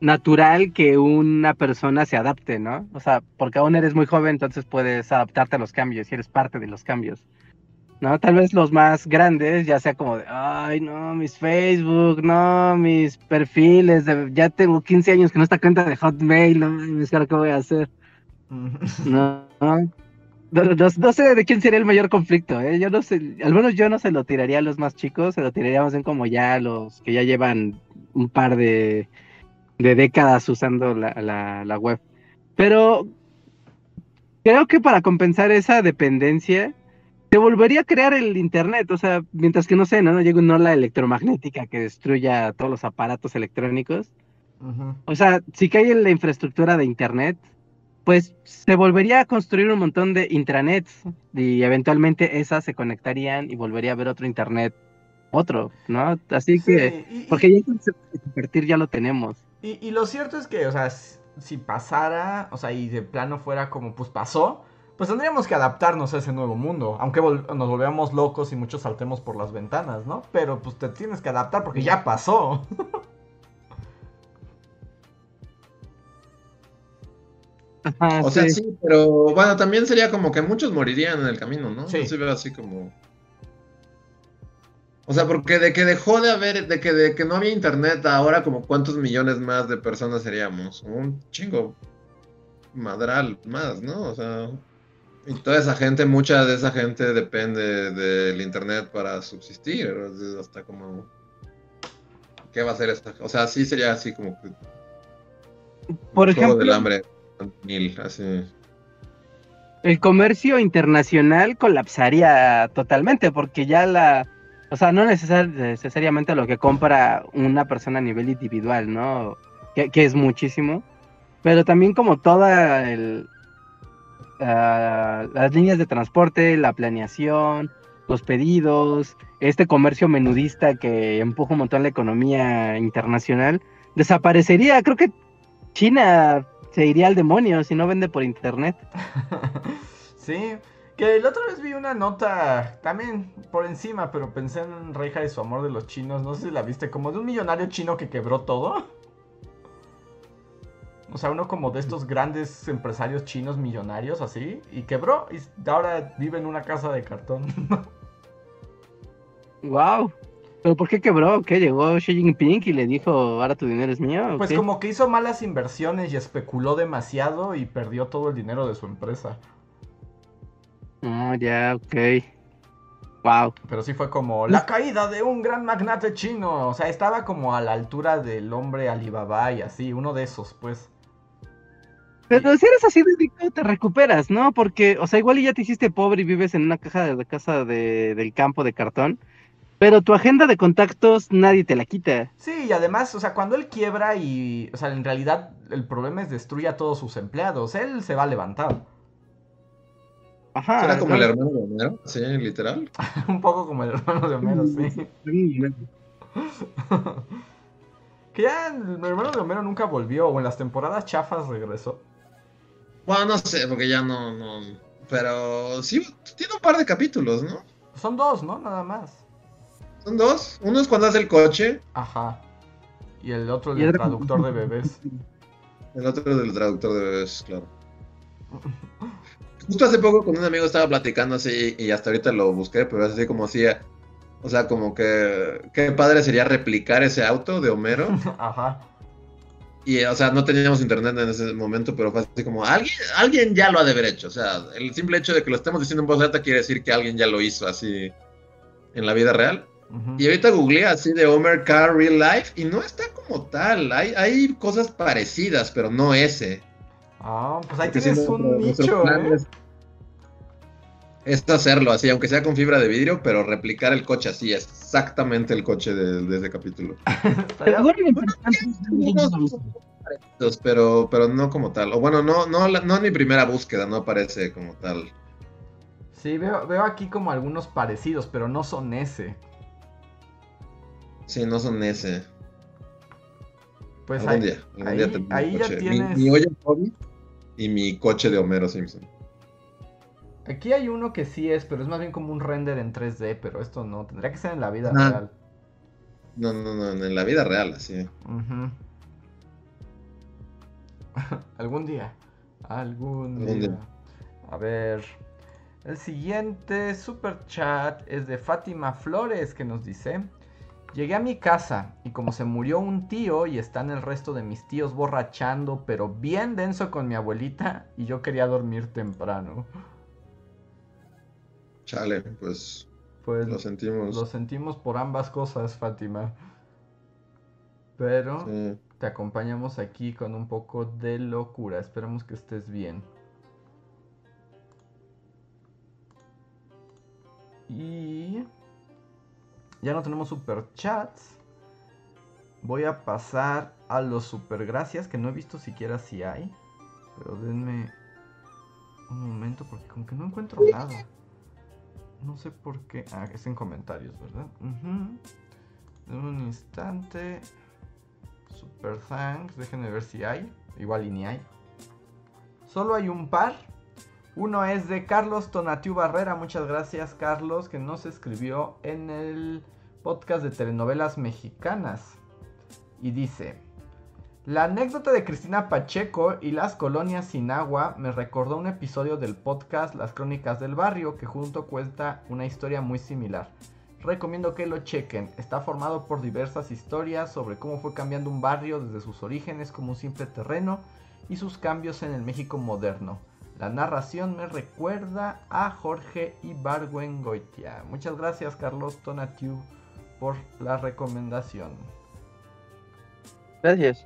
natural que una persona se adapte, ¿no? O sea, porque aún eres muy joven, entonces puedes adaptarte a los cambios y eres parte de los cambios. ¿No? Tal vez los más grandes ya sea como de, ay, no, mis Facebook, no, mis perfiles, ya tengo 15 años que no está cuenta de Hotmail, no, me qué voy a hacer. no, no, sé de quién sería el mayor conflicto, ¿eh? Yo no sé, al menos yo no se lo tiraría a los más chicos, se lo tiraría más bien como ya a los que ya llevan un par de, décadas usando la, la, web. Pero creo que para compensar esa dependencia, se volvería a crear el internet, o sea, mientras que no sé, no, no llegue una ola electromagnética que destruya todos los aparatos electrónicos. O sea, si cae en la infraestructura de internet, pues se volvería a construir un montón de intranets y eventualmente esas se conectarían y volvería a haber otro internet, otro, ¿no? Así que, porque ya el convertir ya lo tenemos. Y, lo cierto es que, o sea, si pasara, o sea, y de plano fuera como pues pasó, pues tendríamos que adaptarnos a ese nuevo mundo, aunque nos volvamos locos y muchos saltemos por las ventanas, ¿no? Pero pues te tienes que adaptar porque ya pasó. o sea, sí. pero bueno, también sería como que muchos morirían en el camino, ¿no? Sí. ve así como. O sea, porque de que dejó de haber, de que, de que no había internet ahora, como cuántos millones más de personas seríamos. Un chingo madral más, ¿no? O sea. Y toda esa gente, mucha de esa gente depende del internet para subsistir. Hasta como. ¿Qué va a hacer esta? O sea, sí sería así como que por ejemplo, del hambre. Mil, así. el comercio internacional colapsaría totalmente porque ya la, o sea, no necesar- necesariamente lo que compra una persona a nivel individual, ¿no? Que, es muchísimo, pero también como toda el, ah, las líneas de transporte, la planeación, los pedidos, este comercio menudista que empuja un montón la economía internacional, desaparecería. Creo que China se iría al demonio si no vende por internet. sí, que la otra vez vi una nota, también por encima, pero pensé en Reija y su amor de los chinos, no sé si la viste, como de un millonario chino que quebró todo. O sea, uno como de estos grandes empresarios chinos millonarios así, y quebró, y ahora vive en una casa de cartón. Wow. ¿Pero por qué quebró? ¿Qué? ¿Llegó Xi Jinping y le dijo, ahora tu dinero es mío? ¿o Pues qué? como que hizo malas inversiones y especuló demasiado y perdió todo el dinero de su empresa. No, ya, ok. Wow. Pero sí fue como la caída de un gran magnate chino. O sea, estaba como a la altura del hombre Alibaba y así, uno de esos, pues. Pero si eres así de rico, te recuperas, ¿no? Porque, o sea, igual ya te hiciste pobre y vives en una caja de, de casa de- del campo de cartón. Pero tu agenda de contactos nadie te la quita. Sí, y además, o sea, cuando él quiebra y, o sea, en realidad el problema es destruye a todos sus empleados. Él se va a levantar. Ajá. ¿Será como ¿no? el hermano de Homero? Sí, literal. Un poco como el hermano de Homero, sí. Que ya el hermano de Homero nunca volvió, o en las temporadas chafas regresó. Bueno, no sé, porque ya no, no. Pero sí, tiene un par de capítulos, ¿no? Son dos, ¿no? Nada más. Son dos. Uno es cuando hace el coche, Ajá. Y el otro, el del traductor de bebés. el otro es del traductor de bebés, claro. Justo hace poco con un amigo estaba platicando así, y hasta ahorita lo busqué, pero es así como hacía. O sea, como que. Qué padre sería replicar ese auto de Homero. Ajá. Y, o sea, no teníamos internet en ese momento, pero fue así como, alguien, alguien ya lo ha de haber hecho. O sea, el simple hecho de que lo estemos diciendo en voz alta quiere decir que alguien ya lo hizo así en la vida real. Y ahorita googleé así de Homer Car Real Life y no está como tal. Hay, hay cosas parecidas, pero no ese. Ah, pues ahí Porque tienes no, un nicho, plan ¿eh? Es, es hacerlo así, aunque sea con fibra de vidrio, pero replicar el coche así, exactamente el coche de, de ese capítulo. Pero, pero no como tal. O bueno, no, no, no en mi primera búsqueda, no aparece como tal. Sí, veo, veo aquí como algunos parecidos, pero no son ese. Sí, no son ese. Pues algún ahí, día. Algún ahí- día tendré ahí ya coche. Mi- tienes- Mi, olla Hobbit y mi coche de Homero Simpson. aquí hay uno que sí es, pero es más bien como un render en 3D, pero esto no, tendría que ser en la vida Ah. real. No, no, no, en la vida real, así. Algún día. Algún, Algún día. día. A ver. El siguiente super chat es de Fátima Flores que nos dice. Llegué a mi casa y como se murió un tío y están el resto de mis tíos borrachando, pero bien denso con mi abuelita y yo quería dormir temprano. Chale, pues Pues lo sentimos. lo sentimos por ambas cosas, Fátima. Pero Sí. te acompañamos aquí con un poco de locura. Esperemos que estés bien. Y ya no tenemos super chats. Voy a pasar a los super gracias que no he visto siquiera si hay. Pero denme un momento porque como que no encuentro nada. No sé por qué. Ah, es en comentarios, ¿verdad? Denme un instante. Super thanks. Déjenme ver si hay. Igual y ni hay. Solo hay un par. Uno es de Carlos Tonatiu Barrera. Muchas gracias, Carlos, que nos escribió en el podcast de telenovelas mexicanas. Y dice: La anécdota de Cristina Pacheco y las colonias sin agua me recordó un episodio del podcast Las Crónicas del Barrio que junto cuenta una historia muy similar. Recomiendo que lo chequen. Está formado por diversas historias sobre cómo fue cambiando un barrio desde sus orígenes como un simple terreno y sus cambios en el México moderno. La narración me recuerda a Jorge Ibargüengoitia. Muchas gracias Carlos Tonatiu por la recomendación. Gracias.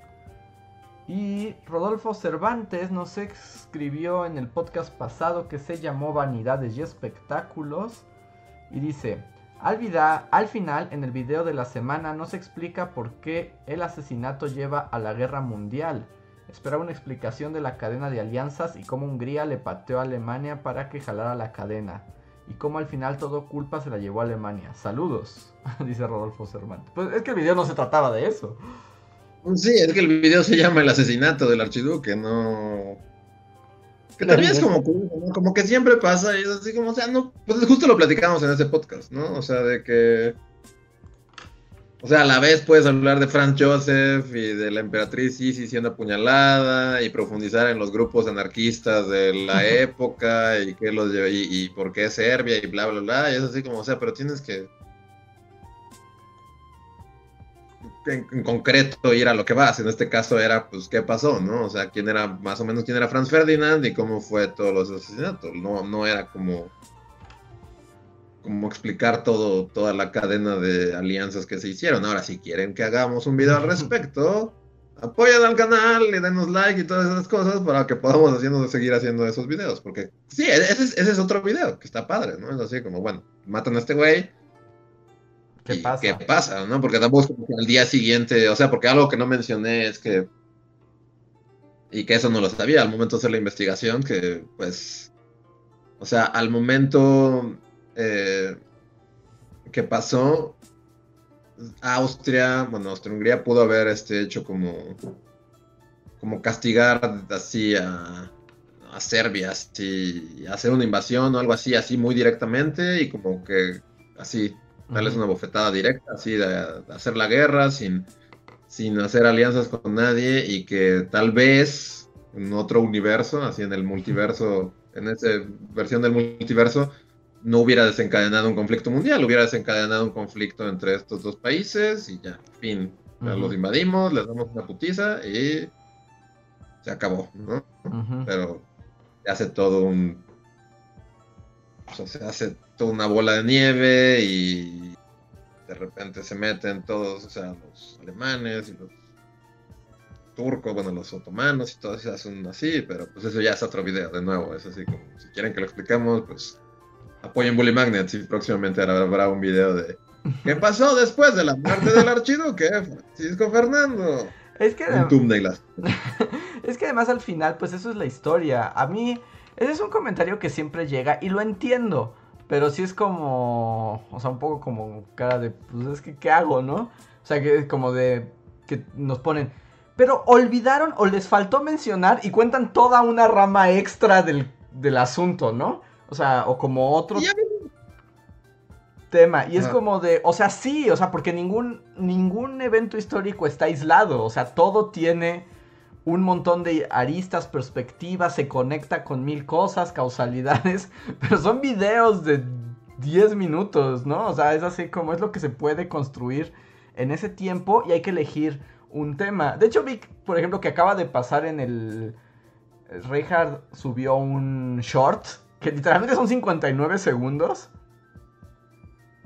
Y Rodolfo Cervantes nos escribió en el podcast pasado que se llamó Vanidades y Espectáculos. Y dice, al, vida- al final, en el video de la semana, no se explica por qué el asesinato lleva a la guerra mundial. Esperaba una explicación de la cadena de alianzas y cómo Hungría le pateó a Alemania para que jalara la cadena. Y cómo al final todo culpa se la llevó a Alemania. Saludos, dice Rodolfo Cervantes. Pues es que el video no se trataba de eso. Sí, es que el video se llama El asesinato del archiduque, no. Que también es como ¿no? Como que siempre pasa y es así como, o sea, no. Pues justo lo platicamos en ese podcast, ¿no? O sea, de que. O sea, a la vez puedes hablar de Franz Joseph y de la emperatriz Isis siendo apuñalada y profundizar en los grupos anarquistas de la época y qué los lleva- y, y por qué Serbia y bla, bla, bla. Y es así como, o sea, pero tienes que. En, en concreto ir a lo que vas. En este caso era, pues, qué pasó, ¿no? O sea, quién era, más o menos, quién era Franz Ferdinand y cómo fue todos los asesinatos. No, no era como como explicar todo, toda la cadena de alianzas que se hicieron. Ahora, si quieren que hagamos un video al respecto, apoyen al canal y denos like y todas esas cosas para que podamos haciendo, seguir haciendo esos videos. Porque sí, ese es, ese es otro video que está padre, ¿no? Es así como, bueno, matan a este güey. ¿Qué pasa? ¿Qué pasa, no? Porque tampoco es como que al día siguiente, o sea, porque algo que no mencioné es que, y que eso no lo sabía al momento de hacer la investigación, que pues, o sea, al momento eh, que pasó, Austria, bueno, Austria-Hungría pudo haber este, hecho como, como castigar así a, a Serbia, así, hacer una invasión o algo así, así muy directamente y como que así, darles una bofetada directa, así de, de hacer la guerra sin, sin hacer alianzas con nadie y que tal vez en otro universo, así en el multiverso, en esa versión del multiverso, no hubiera desencadenado un conflicto mundial, hubiera desencadenado un conflicto entre estos dos países y ya, fin. Los invadimos, les damos una putiza y se acabó, ¿no? Pero se hace todo un. O sea, se hace toda una bola de nieve y de repente se meten todos, o sea, los alemanes y los turcos, bueno, los otomanos y todo se hacen así, pero pues eso ya es otro video, de nuevo, es así como, si quieren que lo expliquemos, pues apoyen Bully Magnets y próximamente habrá, un video de ¿Qué pasó después de la muerte del archiduque Francisco Fernando? Es que, Un es que además al final, pues eso es la historia. A mí, ese es un comentario que siempre llega y lo entiendo. Pero sí es como, o sea, un poco como cara de, pues es que, ¿qué hago, no? O sea, que es como de, que nos ponen, pero olvidaron o les faltó mencionar y cuentan toda una rama extra del, del asunto, ¿no? O sea, o como otro tema. Y es como de, o sea, sí, o sea, porque ningún, ningún evento histórico está aislado. O sea, todo tiene un montón de aristas, perspectivas, se conecta con mil cosas, causalidades. Pero son videos de 10 minutos, ¿no? O sea, es así como es lo que se puede construir en ese tiempo y hay que elegir un tema. De hecho, vi, por ejemplo, que acaba de pasar en el... Reinhard subió un short que literalmente son 59 segundos.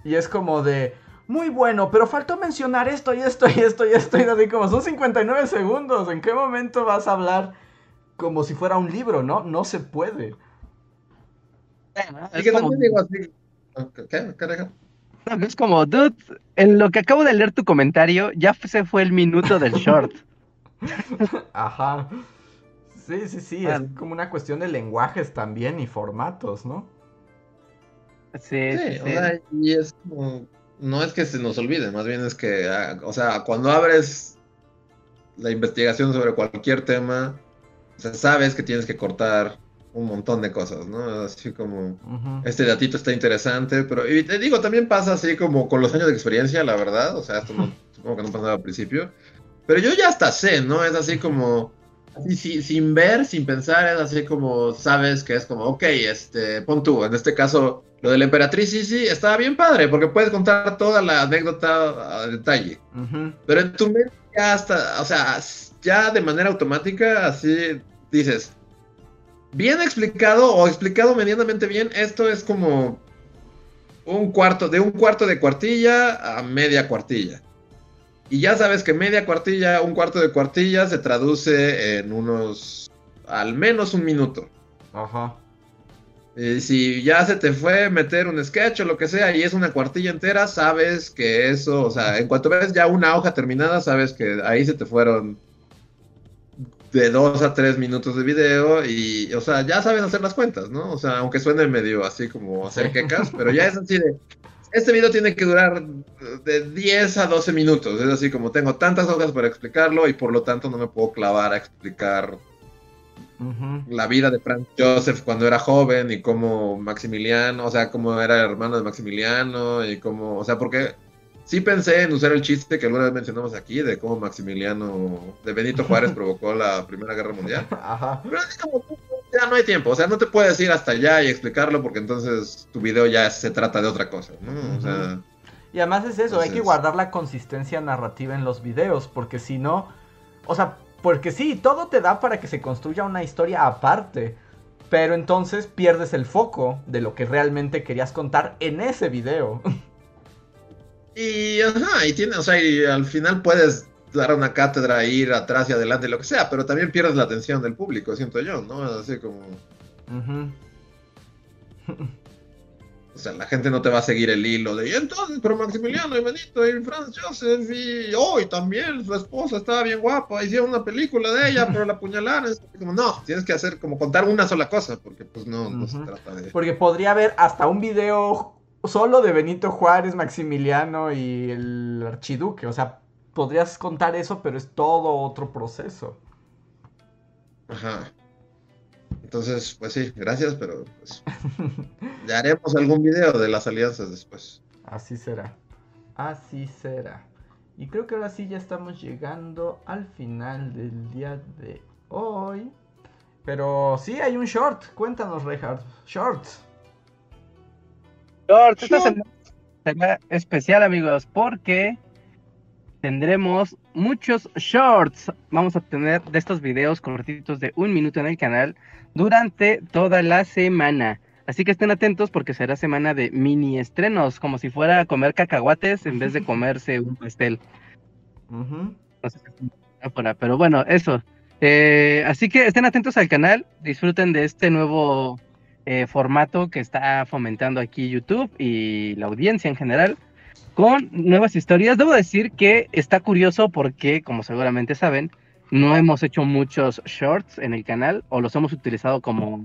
Y es como de, muy bueno, pero faltó mencionar esto y esto y esto y esto. Y así como, son 59 segundos. ¿En qué momento vas a hablar como si fuera un libro, no? No se puede. Es que como, también digo así. ¿Qué? ¿Qué deja? es como, dude, en lo que acabo de leer tu comentario, ya se fue el minuto del short. Ajá. Sí, sí, sí. Ah. Es como una cuestión de lenguajes también y formatos, ¿no? Sí, Sí, sí, o sea, y es como, no es que se nos olvide, más bien es que, ah, o sea, cuando abres la investigación sobre cualquier tema, o sea, sabes que tienes que cortar un montón de cosas, ¿no? Así como, este datito está interesante, pero, y te digo, también pasa así como con los años de experiencia, la verdad, o sea, esto no, supongo que no pasaba al principio, pero yo ya hasta sé, ¿no? Es así como, así, si- sin ver, sin pensar, es así como, sabes que es como, ok, este, pon tú, en este caso, lo de la emperatriz, sí, sí, estaba bien padre, porque puedes contar toda la anécdota a detalle, Ujú. pero en tu mente ya hasta, o sea, ya de manera automática, así dices, bien explicado o explicado medianamente bien, esto es como un cuarto, de un cuarto de cuartilla a media cuartilla. Y ya sabes que media cuartilla, un cuarto de cuartilla se traduce en unos, al menos un minuto. Ajá. Y si ya se te fue meter un sketch o lo que sea y es una cuartilla entera, sabes que eso, o sea, en cuanto ves ya una hoja terminada, sabes que ahí se te fueron de dos a tres minutos de video y, o sea, ya sabes hacer las cuentas, ¿no? O sea, aunque suene medio así como hacer quecas, pero ya es así de, este video tiene que durar de 10 a 12 minutos, es así como tengo tantas hojas para explicarlo y por lo tanto no me puedo clavar a explicar la vida de Franz Joseph cuando era joven y cómo Maximiliano, o sea, cómo era el hermano de Maximiliano y cómo, o sea, porque sí pensé en usar el chiste que alguna vez mencionamos aquí de cómo Maximiliano de Benito Juárez provocó la Primera Guerra Mundial. Ajá. Pero así como ya no hay tiempo, o sea, no te puedes ir hasta allá y explicarlo porque entonces tu video ya se trata de otra cosa, ¿no? O sea, Y además es eso, hay que guardar la consistencia narrativa en los videos, porque si no, o sea, porque sí, todo te da para que se construya una historia aparte, pero entonces pierdes el foco de lo que realmente querías contar en ese video. Y, ajá, y tiene, o sea, y al final puedes dar una cátedra, ir atrás y adelante, lo que sea, pero también pierdes la atención del público, siento yo, ¿no? Así como, o sea, la gente no te va a seguir el hilo de, y entonces, pero Maximiliano y Benito y Franz Joseph y hoy también su esposa estaba bien guapa, hicieron una película de ella, pero la apuñalaron, es como, no, tienes que hacer, como contar una sola cosa, porque pues no, no se trata de... Porque podría haber hasta un video solo de Benito Juárez, Maximiliano y el archiduque, o sea, podrías contar eso, pero es todo otro proceso. Ajá. Entonces, pues sí, gracias, pero pues ya haremos algún video de las alianzas después. Así será. Así será. Y creo que ahora sí ya estamos llegando al final del día de hoy. Pero sí, hay un short. Cuéntanos, Reinhardt. Shorts. Shorts, esta Short. semana será especial, amigos, porque tendremos muchos shorts. Vamos a tener de estos videos cortitos de un minuto en el canal durante toda la semana. Así que estén atentos porque será semana de mini estrenos, como si fuera a comer cacahuates en vez de comerse un pastel. No sé si pero bueno, eso. Eh, así que estén atentos al canal, disfruten de este nuevo eh, formato que está fomentando aquí YouTube y la audiencia en general con nuevas historias. Debo decir que está curioso porque, como seguramente saben, no hemos hecho muchos shorts en el canal o los hemos utilizado como,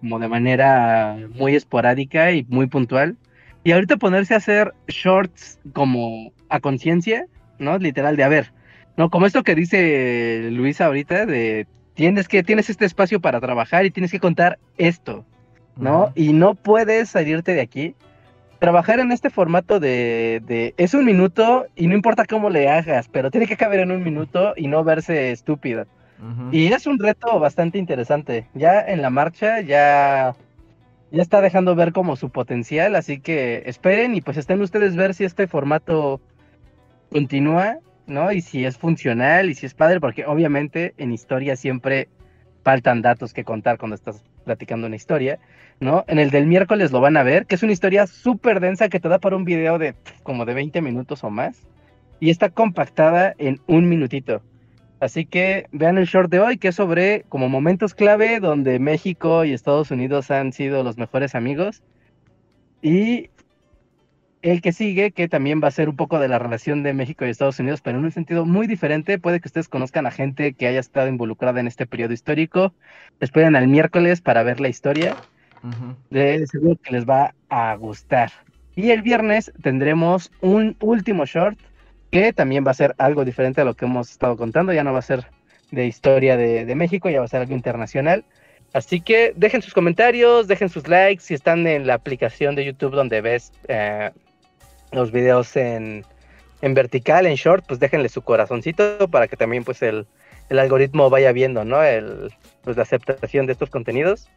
como de manera muy esporádica y muy puntual. Y ahorita ponerse a hacer shorts como a conciencia, ¿no? Literal de, a ver, no, como esto que dice Luis ahorita, de tienes que, tienes este espacio para trabajar y tienes que contar esto, ¿no? Y no puedes salirte de aquí. Trabajar en este formato de, de es un minuto y no importa cómo le hagas, pero tiene que caber en un minuto y no verse estúpido. Y es un reto bastante interesante. Ya en la marcha ya, ya está dejando ver como su potencial, así que esperen y pues estén ustedes ver si este formato continúa, ¿no? Y si es funcional y si es padre, porque obviamente en historia siempre faltan datos que contar cuando estás platicando una historia, ¿no? En el del miércoles lo van a ver, que es una historia súper densa que te da para un video de como de 20 minutos o más y está compactada en un minutito. Así que vean el short de hoy, que es sobre como momentos clave donde México y Estados Unidos han sido los mejores amigos. Y el que sigue, que también va a ser un poco de la relación de México y Estados Unidos, pero en un sentido muy diferente. Puede que ustedes conozcan a gente que haya estado involucrada en este periodo histórico. Esperen al miércoles para ver la historia. De seguro que les va a gustar. Y el viernes tendremos un último short que también va a ser algo diferente a lo que hemos estado contando. Ya no va a ser de historia de, de México, ya va a ser algo internacional. Así que dejen sus comentarios, dejen sus likes. Si están en la aplicación de YouTube donde ves eh, los videos en, en vertical, en short, pues déjenle su corazoncito para que también pues el, el algoritmo vaya viendo, ¿no? El, pues la aceptación de estos contenidos.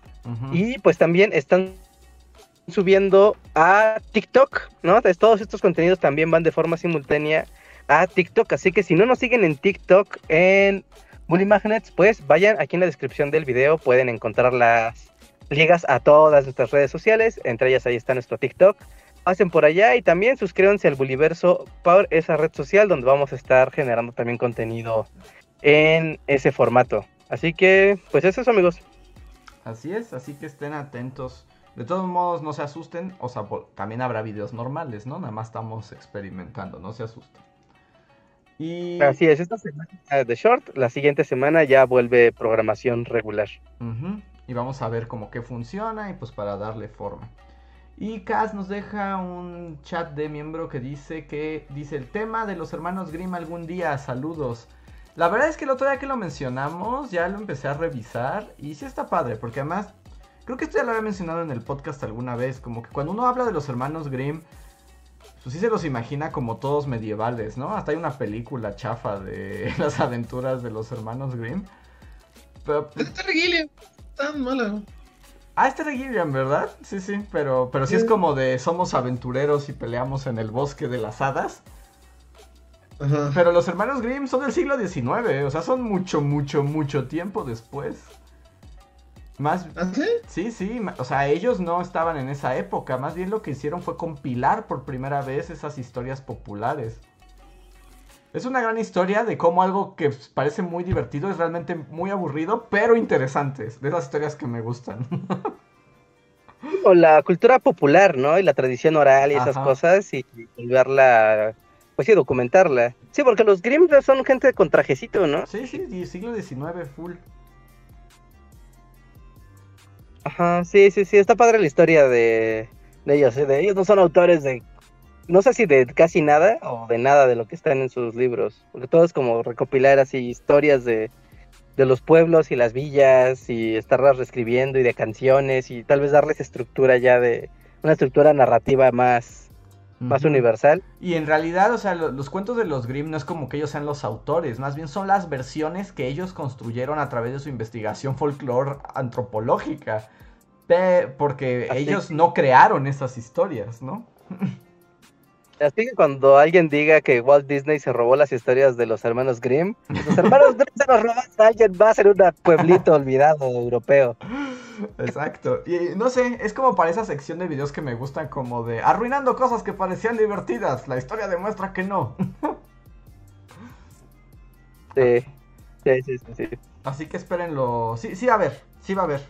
Y pues también están subiendo a TikTok, ¿no? Entonces, todos estos contenidos también van de forma simultánea a TikTok. Así que si no nos siguen en TikTok, en Bully Magnets, pues vayan aquí en la descripción del video. Pueden encontrar las ligas a todas nuestras redes sociales. Entre ellas ahí está nuestro TikTok. Pasen por allá y también suscríbanse al Buliverso por esa red social donde vamos a estar generando también contenido en ese formato. Así que, pues eso es amigos. Así es, así que estén atentos. De todos modos, no se asusten, o sea, también habrá videos normales, ¿no? Nada más estamos experimentando, no se asusten. Y... Así es, esta semana de short, la siguiente semana ya vuelve programación regular. Y vamos a ver cómo que funciona y pues para darle forma. Y Kaz nos deja un chat de miembro que dice que dice el tema de los hermanos Grimm algún día, saludos. La verdad es que el otro día que lo mencionamos ya lo empecé a revisar y sí está padre, porque además creo que esto ya lo había mencionado en el podcast alguna vez, como que cuando uno habla de los hermanos Grimm pues sí se los imagina como todos medievales, ¿no? Hasta hay una película chafa de las aventuras de los hermanos Grimm. Pero... Es Terry Gilliam, tan mala. Ah, es Terry Gilliam, ¿verdad? Sí, sí, pero, pero sí, es como de somos aventureros y peleamos en el bosque de las hadas. Pero los hermanos Grimm son del siglo XIX, o sea, son mucho, mucho, mucho tiempo después. Más, ¿Ah, sí? Sí, o sea, ellos no estaban en esa época, más bien lo que hicieron fue compilar por primera vez esas historias populares. Es una gran historia de cómo algo que parece muy divertido es realmente muy aburrido, pero interesante. De esas historias que me gustan. o la cultura popular, ¿no? Y la tradición oral y esas cosas, y, verla, pues sí, documentarla. Sí, porque los Grimm son gente con trajecito, ¿no? Sí, sí, siglo XIX, full. Ajá, sí, sí, sí, está padre la historia de, ellos, ¿eh? de ellos no son autores de, no sé si de casi nada o de nada de lo que están en sus libros, porque todo es como recopilar así historias de, de los pueblos y las villas y estarlas reescribiendo y de canciones y tal vez darles estructura ya de una estructura narrativa más, más universal. Y en realidad, o sea, los cuentos de los Grimm no es como que ellos sean los autores, más bien son las versiones que ellos construyeron a través de su investigación folclore antropológica porque ellos no crearon esas historias, ¿no? Así que cuando alguien diga que Walt Disney se robó las historias de los hermanos Grimm, los hermanos Grimm se los robaron a alguien más en un pueblito olvidado europeo. Exacto. Y no sé, es como para esa sección de videos que me gustan como de arruinando cosas que parecían divertidas. La historia demuestra que no. Sí, sí, sí, sí. Así que espérenlo. Sí, sí, a ver, sí va a haber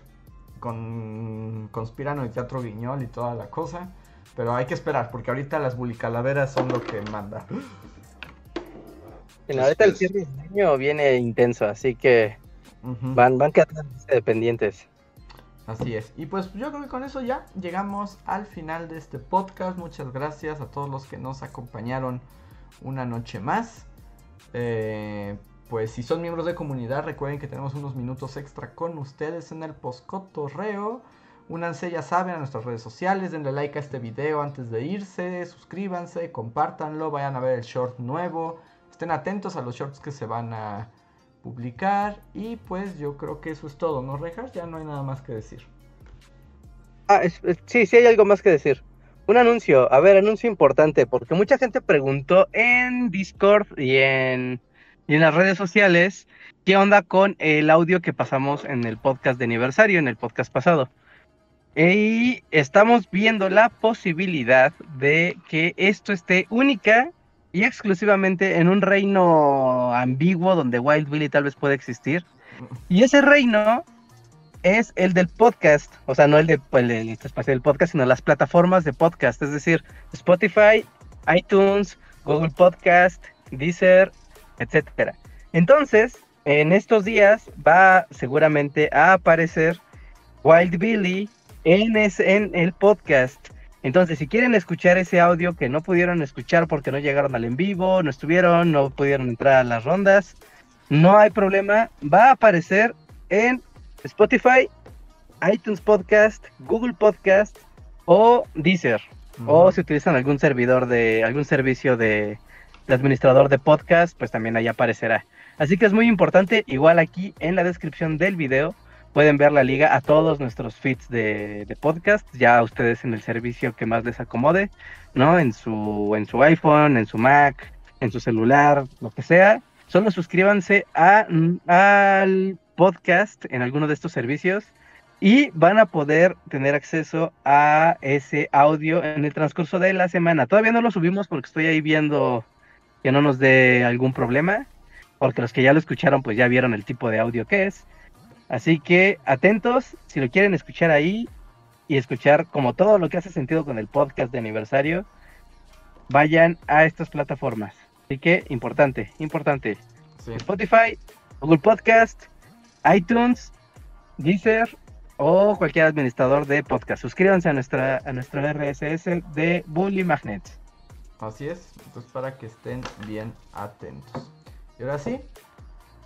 con Conspirano y Teatro Guiñol y toda la cosa. Pero hay que esperar, porque ahorita las bulicalaveras son lo que manda. En ahorita el cierre del año viene intenso, así que van, van quedando dependientes. Así es. Y pues yo creo que con eso ya llegamos al final de este podcast. Muchas gracias a todos los que nos acompañaron una noche más. Eh, pues si son miembros de comunidad, recuerden que tenemos unos minutos extra con ustedes en el postcotorreo. Únanse, ya saben, a nuestras redes sociales, denle like a este video antes de irse, suscríbanse, compártanlo, vayan a ver el short nuevo, estén atentos a los shorts que se van a publicar y pues yo creo que eso es todo, ¿no, Rejas? Ya no hay nada más que decir. Ah, sí, sí hay algo más que decir. Un anuncio, a ver, anuncio importante, porque mucha gente preguntó en Discord y en y en las redes sociales qué onda con el audio que pasamos en el podcast de aniversario, en el podcast pasado. Y estamos viendo la posibilidad de que esto esté única y exclusivamente en un reino ambiguo donde Wild Billy tal vez pueda existir. Y ese reino es el del podcast, o sea, no el de pues, el, espacio del podcast, sino las plataformas de podcast, es decir, Spotify, iTunes, Google Podcast, Deezer, etcétera. Entonces, en estos días va seguramente a aparecer Wild Billy en, en el podcast. Entonces, si quieren escuchar ese audio que no pudieron escuchar porque no llegaron al en vivo, no estuvieron, no pudieron entrar a las rondas, no hay problema. Va a aparecer en Spotify, iTunes Podcast, Google Podcast o Deezer. O si utilizan algún servidor de algún servicio de, el administrador de podcast, pues también ahí aparecerá. Así que es muy importante, igual aquí en la descripción del video pueden ver la liga a todos nuestros feeds de, podcast, ya ustedes en el servicio que más les acomode, ¿no? En su, en su iPhone, en su Mac, en su celular, lo que sea. Solo suscríbanse al podcast en alguno de estos servicios y van a poder tener acceso a ese audio en el transcurso de la semana. Todavía no lo subimos porque estoy ahí viendo que no nos dé algún problema, porque los que ya lo escucharon pues ya vieron el tipo de audio que es. Así que atentos, si lo quieren escuchar ahí y escuchar como todo lo que hace sentido con el podcast de aniversario, vayan a estas plataformas. Así que importante, importante. Sí. Spotify, Google Podcast, iTunes, Deezer o cualquier administrador de podcast. Suscríbanse a nuestra a nuestro RSS de Bully Magnets. Así es, entonces para que estén bien atentos. Y ahora sí,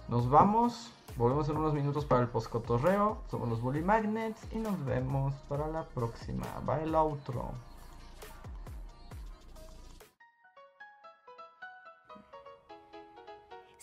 nos vamos. Volvemos en unos minutos para el postcotorreo. Somos los Bully Magnets y nos vemos para la próxima. Va el outro.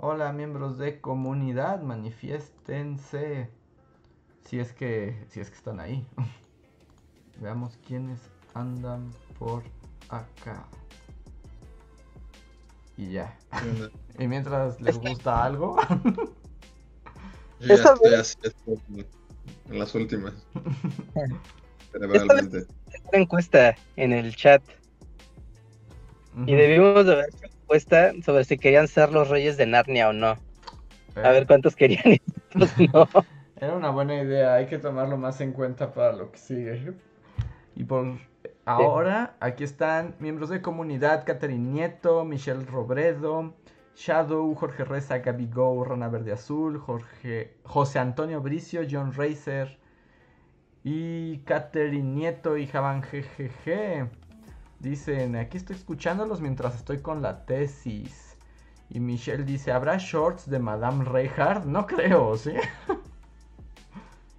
Hola miembros de comunidad, manifiéstense. Si es que, si es que están ahí. Veamos quiénes andan por acá. Y ya. Y mientras les gusta algo, Yo ya Esta estoy así en las últimas. Esta Cerebralmente. Una encuesta en el chat y debimos de haber encuesta sobre si querían ser los reyes de Narnia o no. A eh, ver cuántos querían y cuántos no. Era una buena idea, hay que tomarlo más en cuenta para lo que sigue. Y por ahora, aquí están miembros de comunidad, Catherine Nieto, Michelle Robredo, Shadow, Jorge Reza, Gaby Go, Rana Verde Azul, Jorge, José Antonio Bricio, John Racer y Catherine Nieto y Javan GGG. Dicen, aquí estoy escuchándolos mientras estoy con la tesis. Y Michelle dice, ¿habrá shorts de Madame Reinhardt? No creo, ¿sí?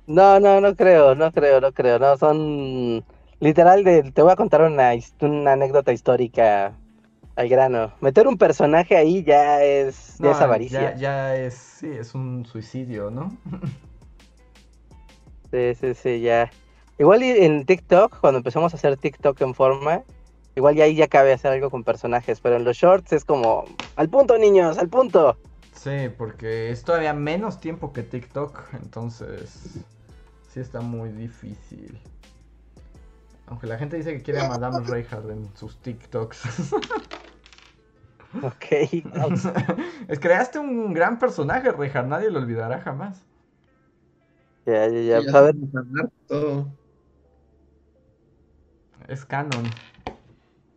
No, no, no creo, no creo, no creo. No, son literal de, te voy a contar una, una anécdota histórica al grano. Meter un personaje ahí ya es, ya No, es avaricia. Ya, ya es, sí, es un suicidio, ¿no? Sí, sí, sí, ya. Igual en TikTok, cuando empezamos a hacer TikTok en forma, igual ya ahí ya cabe hacer algo con personajes, pero en los shorts es como, al punto, niños, al punto. Sí, porque es todavía menos tiempo que TikTok, entonces sí está muy difícil. Aunque la gente dice que quiere a Madame Reinhardt en sus TikToks. Ok. creaste un gran personaje, Reinhardt, nadie lo olvidará jamás. ya, ya, ya. Es canon.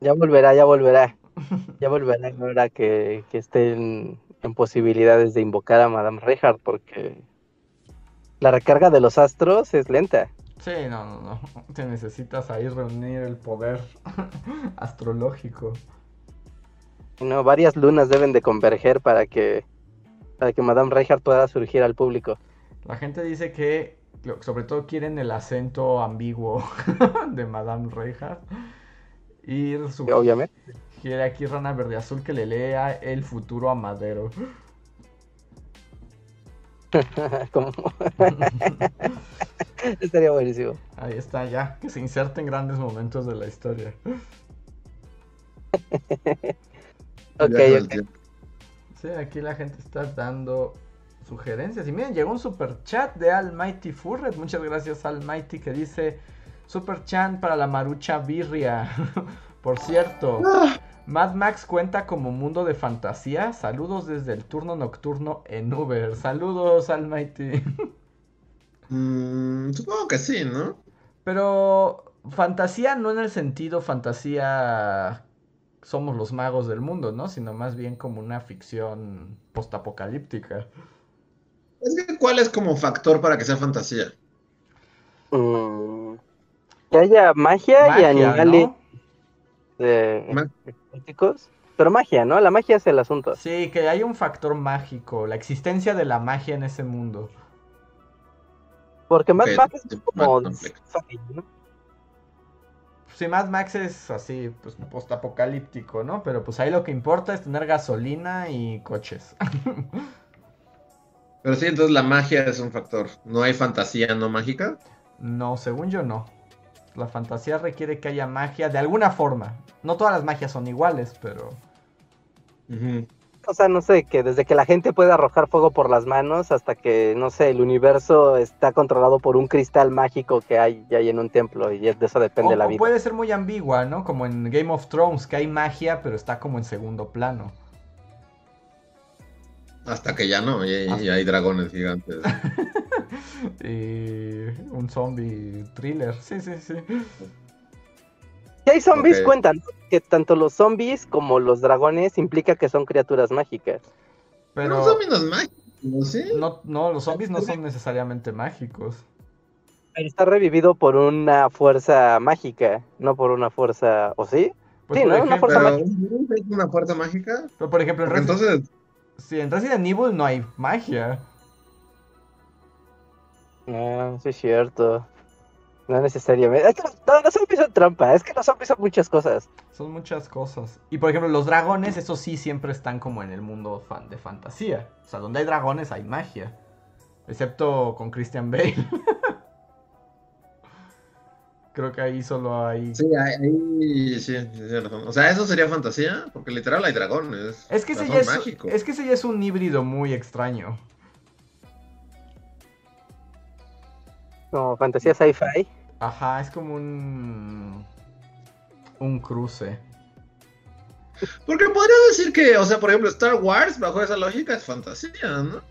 Ya volverá, ya volverá. Ya volverá ahora que, que estén en posibilidades de invocar a Madame Reinhardt, porque la recarga de los astros es lenta. Sí, no, no, no. Te necesitas ahí reunir el poder astrológico. No, varias lunas deben de converger para que para que Madame Reinhardt pueda surgir al público. La gente dice que sobre todo quieren el acento ambiguo de Madame Reinhardt. Y su- Obviamente. quiere aquí Rana Verde Azul que le lea el futuro a Madero. Como- Estaría buenísimo. Ahí está ya, que se inserte en grandes momentos de la historia. Ok, ok. tiempo. Sí, aquí la gente está dando sugerencias. Y miren, llegó un super chat de Almighty Furret. Muchas gracias, Almighty, que dice super chat para la marucha birria. Por cierto, Mad Max cuenta como mundo de fantasía. Saludos desde el turno nocturno en Uber. Saludos, Almighty. Mm, supongo que sí, ¿no? Pero fantasía no en el sentido fantasía somos los magos del mundo, ¿no? Sino más bien como una ficción postapocalíptica. Es que, ¿cuál es como factor para que sea fantasía? Mm, que haya magia, y animales ¿no? eh, Ma-. Pero magia, ¿no? La magia es el asunto. Sí, que hay un factor mágico, la existencia de la magia en ese mundo. Porque Mad Max es como. Sí, Mad Max es así, pues postapocalíptico, ¿no? Pero pues ahí lo que importa es tener gasolina y coches. Pero sí, entonces la magia es un factor. No hay fantasía no mágica. No, según yo no. La fantasía requiere que haya magia de alguna forma. No todas las magias son iguales, pero... O sea, no sé, que desde que la gente puede arrojar fuego por las manos hasta que, no sé, el universo está controlado por un cristal mágico que hay, hay en un templo y de eso depende O, la o vida. puede ser muy ambigua, ¿no? Como en Game of Thrones, que hay magia, pero está como en segundo plano. Hasta que ya no, y, y hay dragones gigantes. Y un zombie thriller. Sí, sí, sí. Si hay zombies, Ok. cuentan ¿no? que tanto los zombies como los dragones implica que son criaturas mágicas. Pero Pero... son menos mágicos, ¿sí? No, no, los zombies no son necesariamente mágicos. Está revivido por una fuerza mágica, no por una fuerza... ¿O sí? Pues, Sí, ¿no? Una ejemplo, fuerza Pero es una fuerza mágica. pero, por ejemplo, en, Porque Resi- entonces, sí, en Resident Evil no hay magia. No, sí es cierto. No necesariamente. Es que no, los zombies son trampa, es que los zombies son muchas cosas. Son muchas cosas. Y por ejemplo, los dragones, eso sí, siempre están como en el mundo fan de fantasía. O sea, donde hay dragones hay magia. Excepto con Christian Bale. Creo que ahí solo hay. sí, ahí sí, sí, razón. O sea, eso sería fantasía, porque literal hay dragones. Es que, ese ya es, es que ese ya es un híbrido muy extraño. Como fantasía sci-fi. Ajá, es como un. Un cruce. Porque podrías decir que, o sea, por ejemplo, Star Wars, bajo esa lógica, es fantasía, ¿no?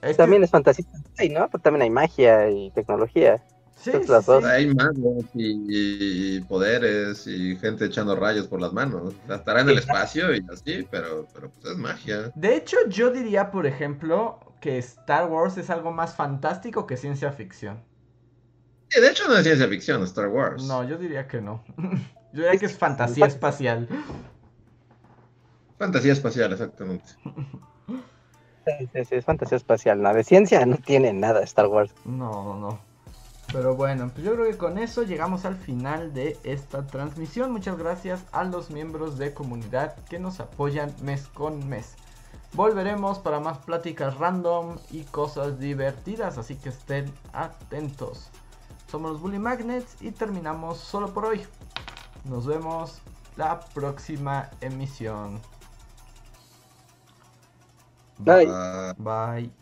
Es que- También es fantasía sci-fi, ¿no? Pero también hay magia y tecnología. Sí, sí, las sí. dos. Hay magos y, y poderes y gente echando rayos por las manos. O sea, estará en el espacio y así, pero, pero pues es magia. De hecho, yo diría, por ejemplo, que Star Wars es algo más fantástico que ciencia ficción. Sí, de hecho no es ciencia ficción, Star Wars. No, yo diría que no. Yo diría que es fantasía espacial. Fantasía espacial, exactamente. Sí, sí, sí, es fantasía espacial. Nada de ciencia no tiene nada Star Wars. No, no, no. Pero bueno, pues yo creo que con eso llegamos al final de esta transmisión. Muchas gracias a los miembros de comunidad que nos apoyan mes con mes. Volveremos para más pláticas random y cosas divertidas, así que estén atentos. Somos los Bully Magnets y terminamos solo por hoy. Nos vemos la próxima emisión. Bye. Bye.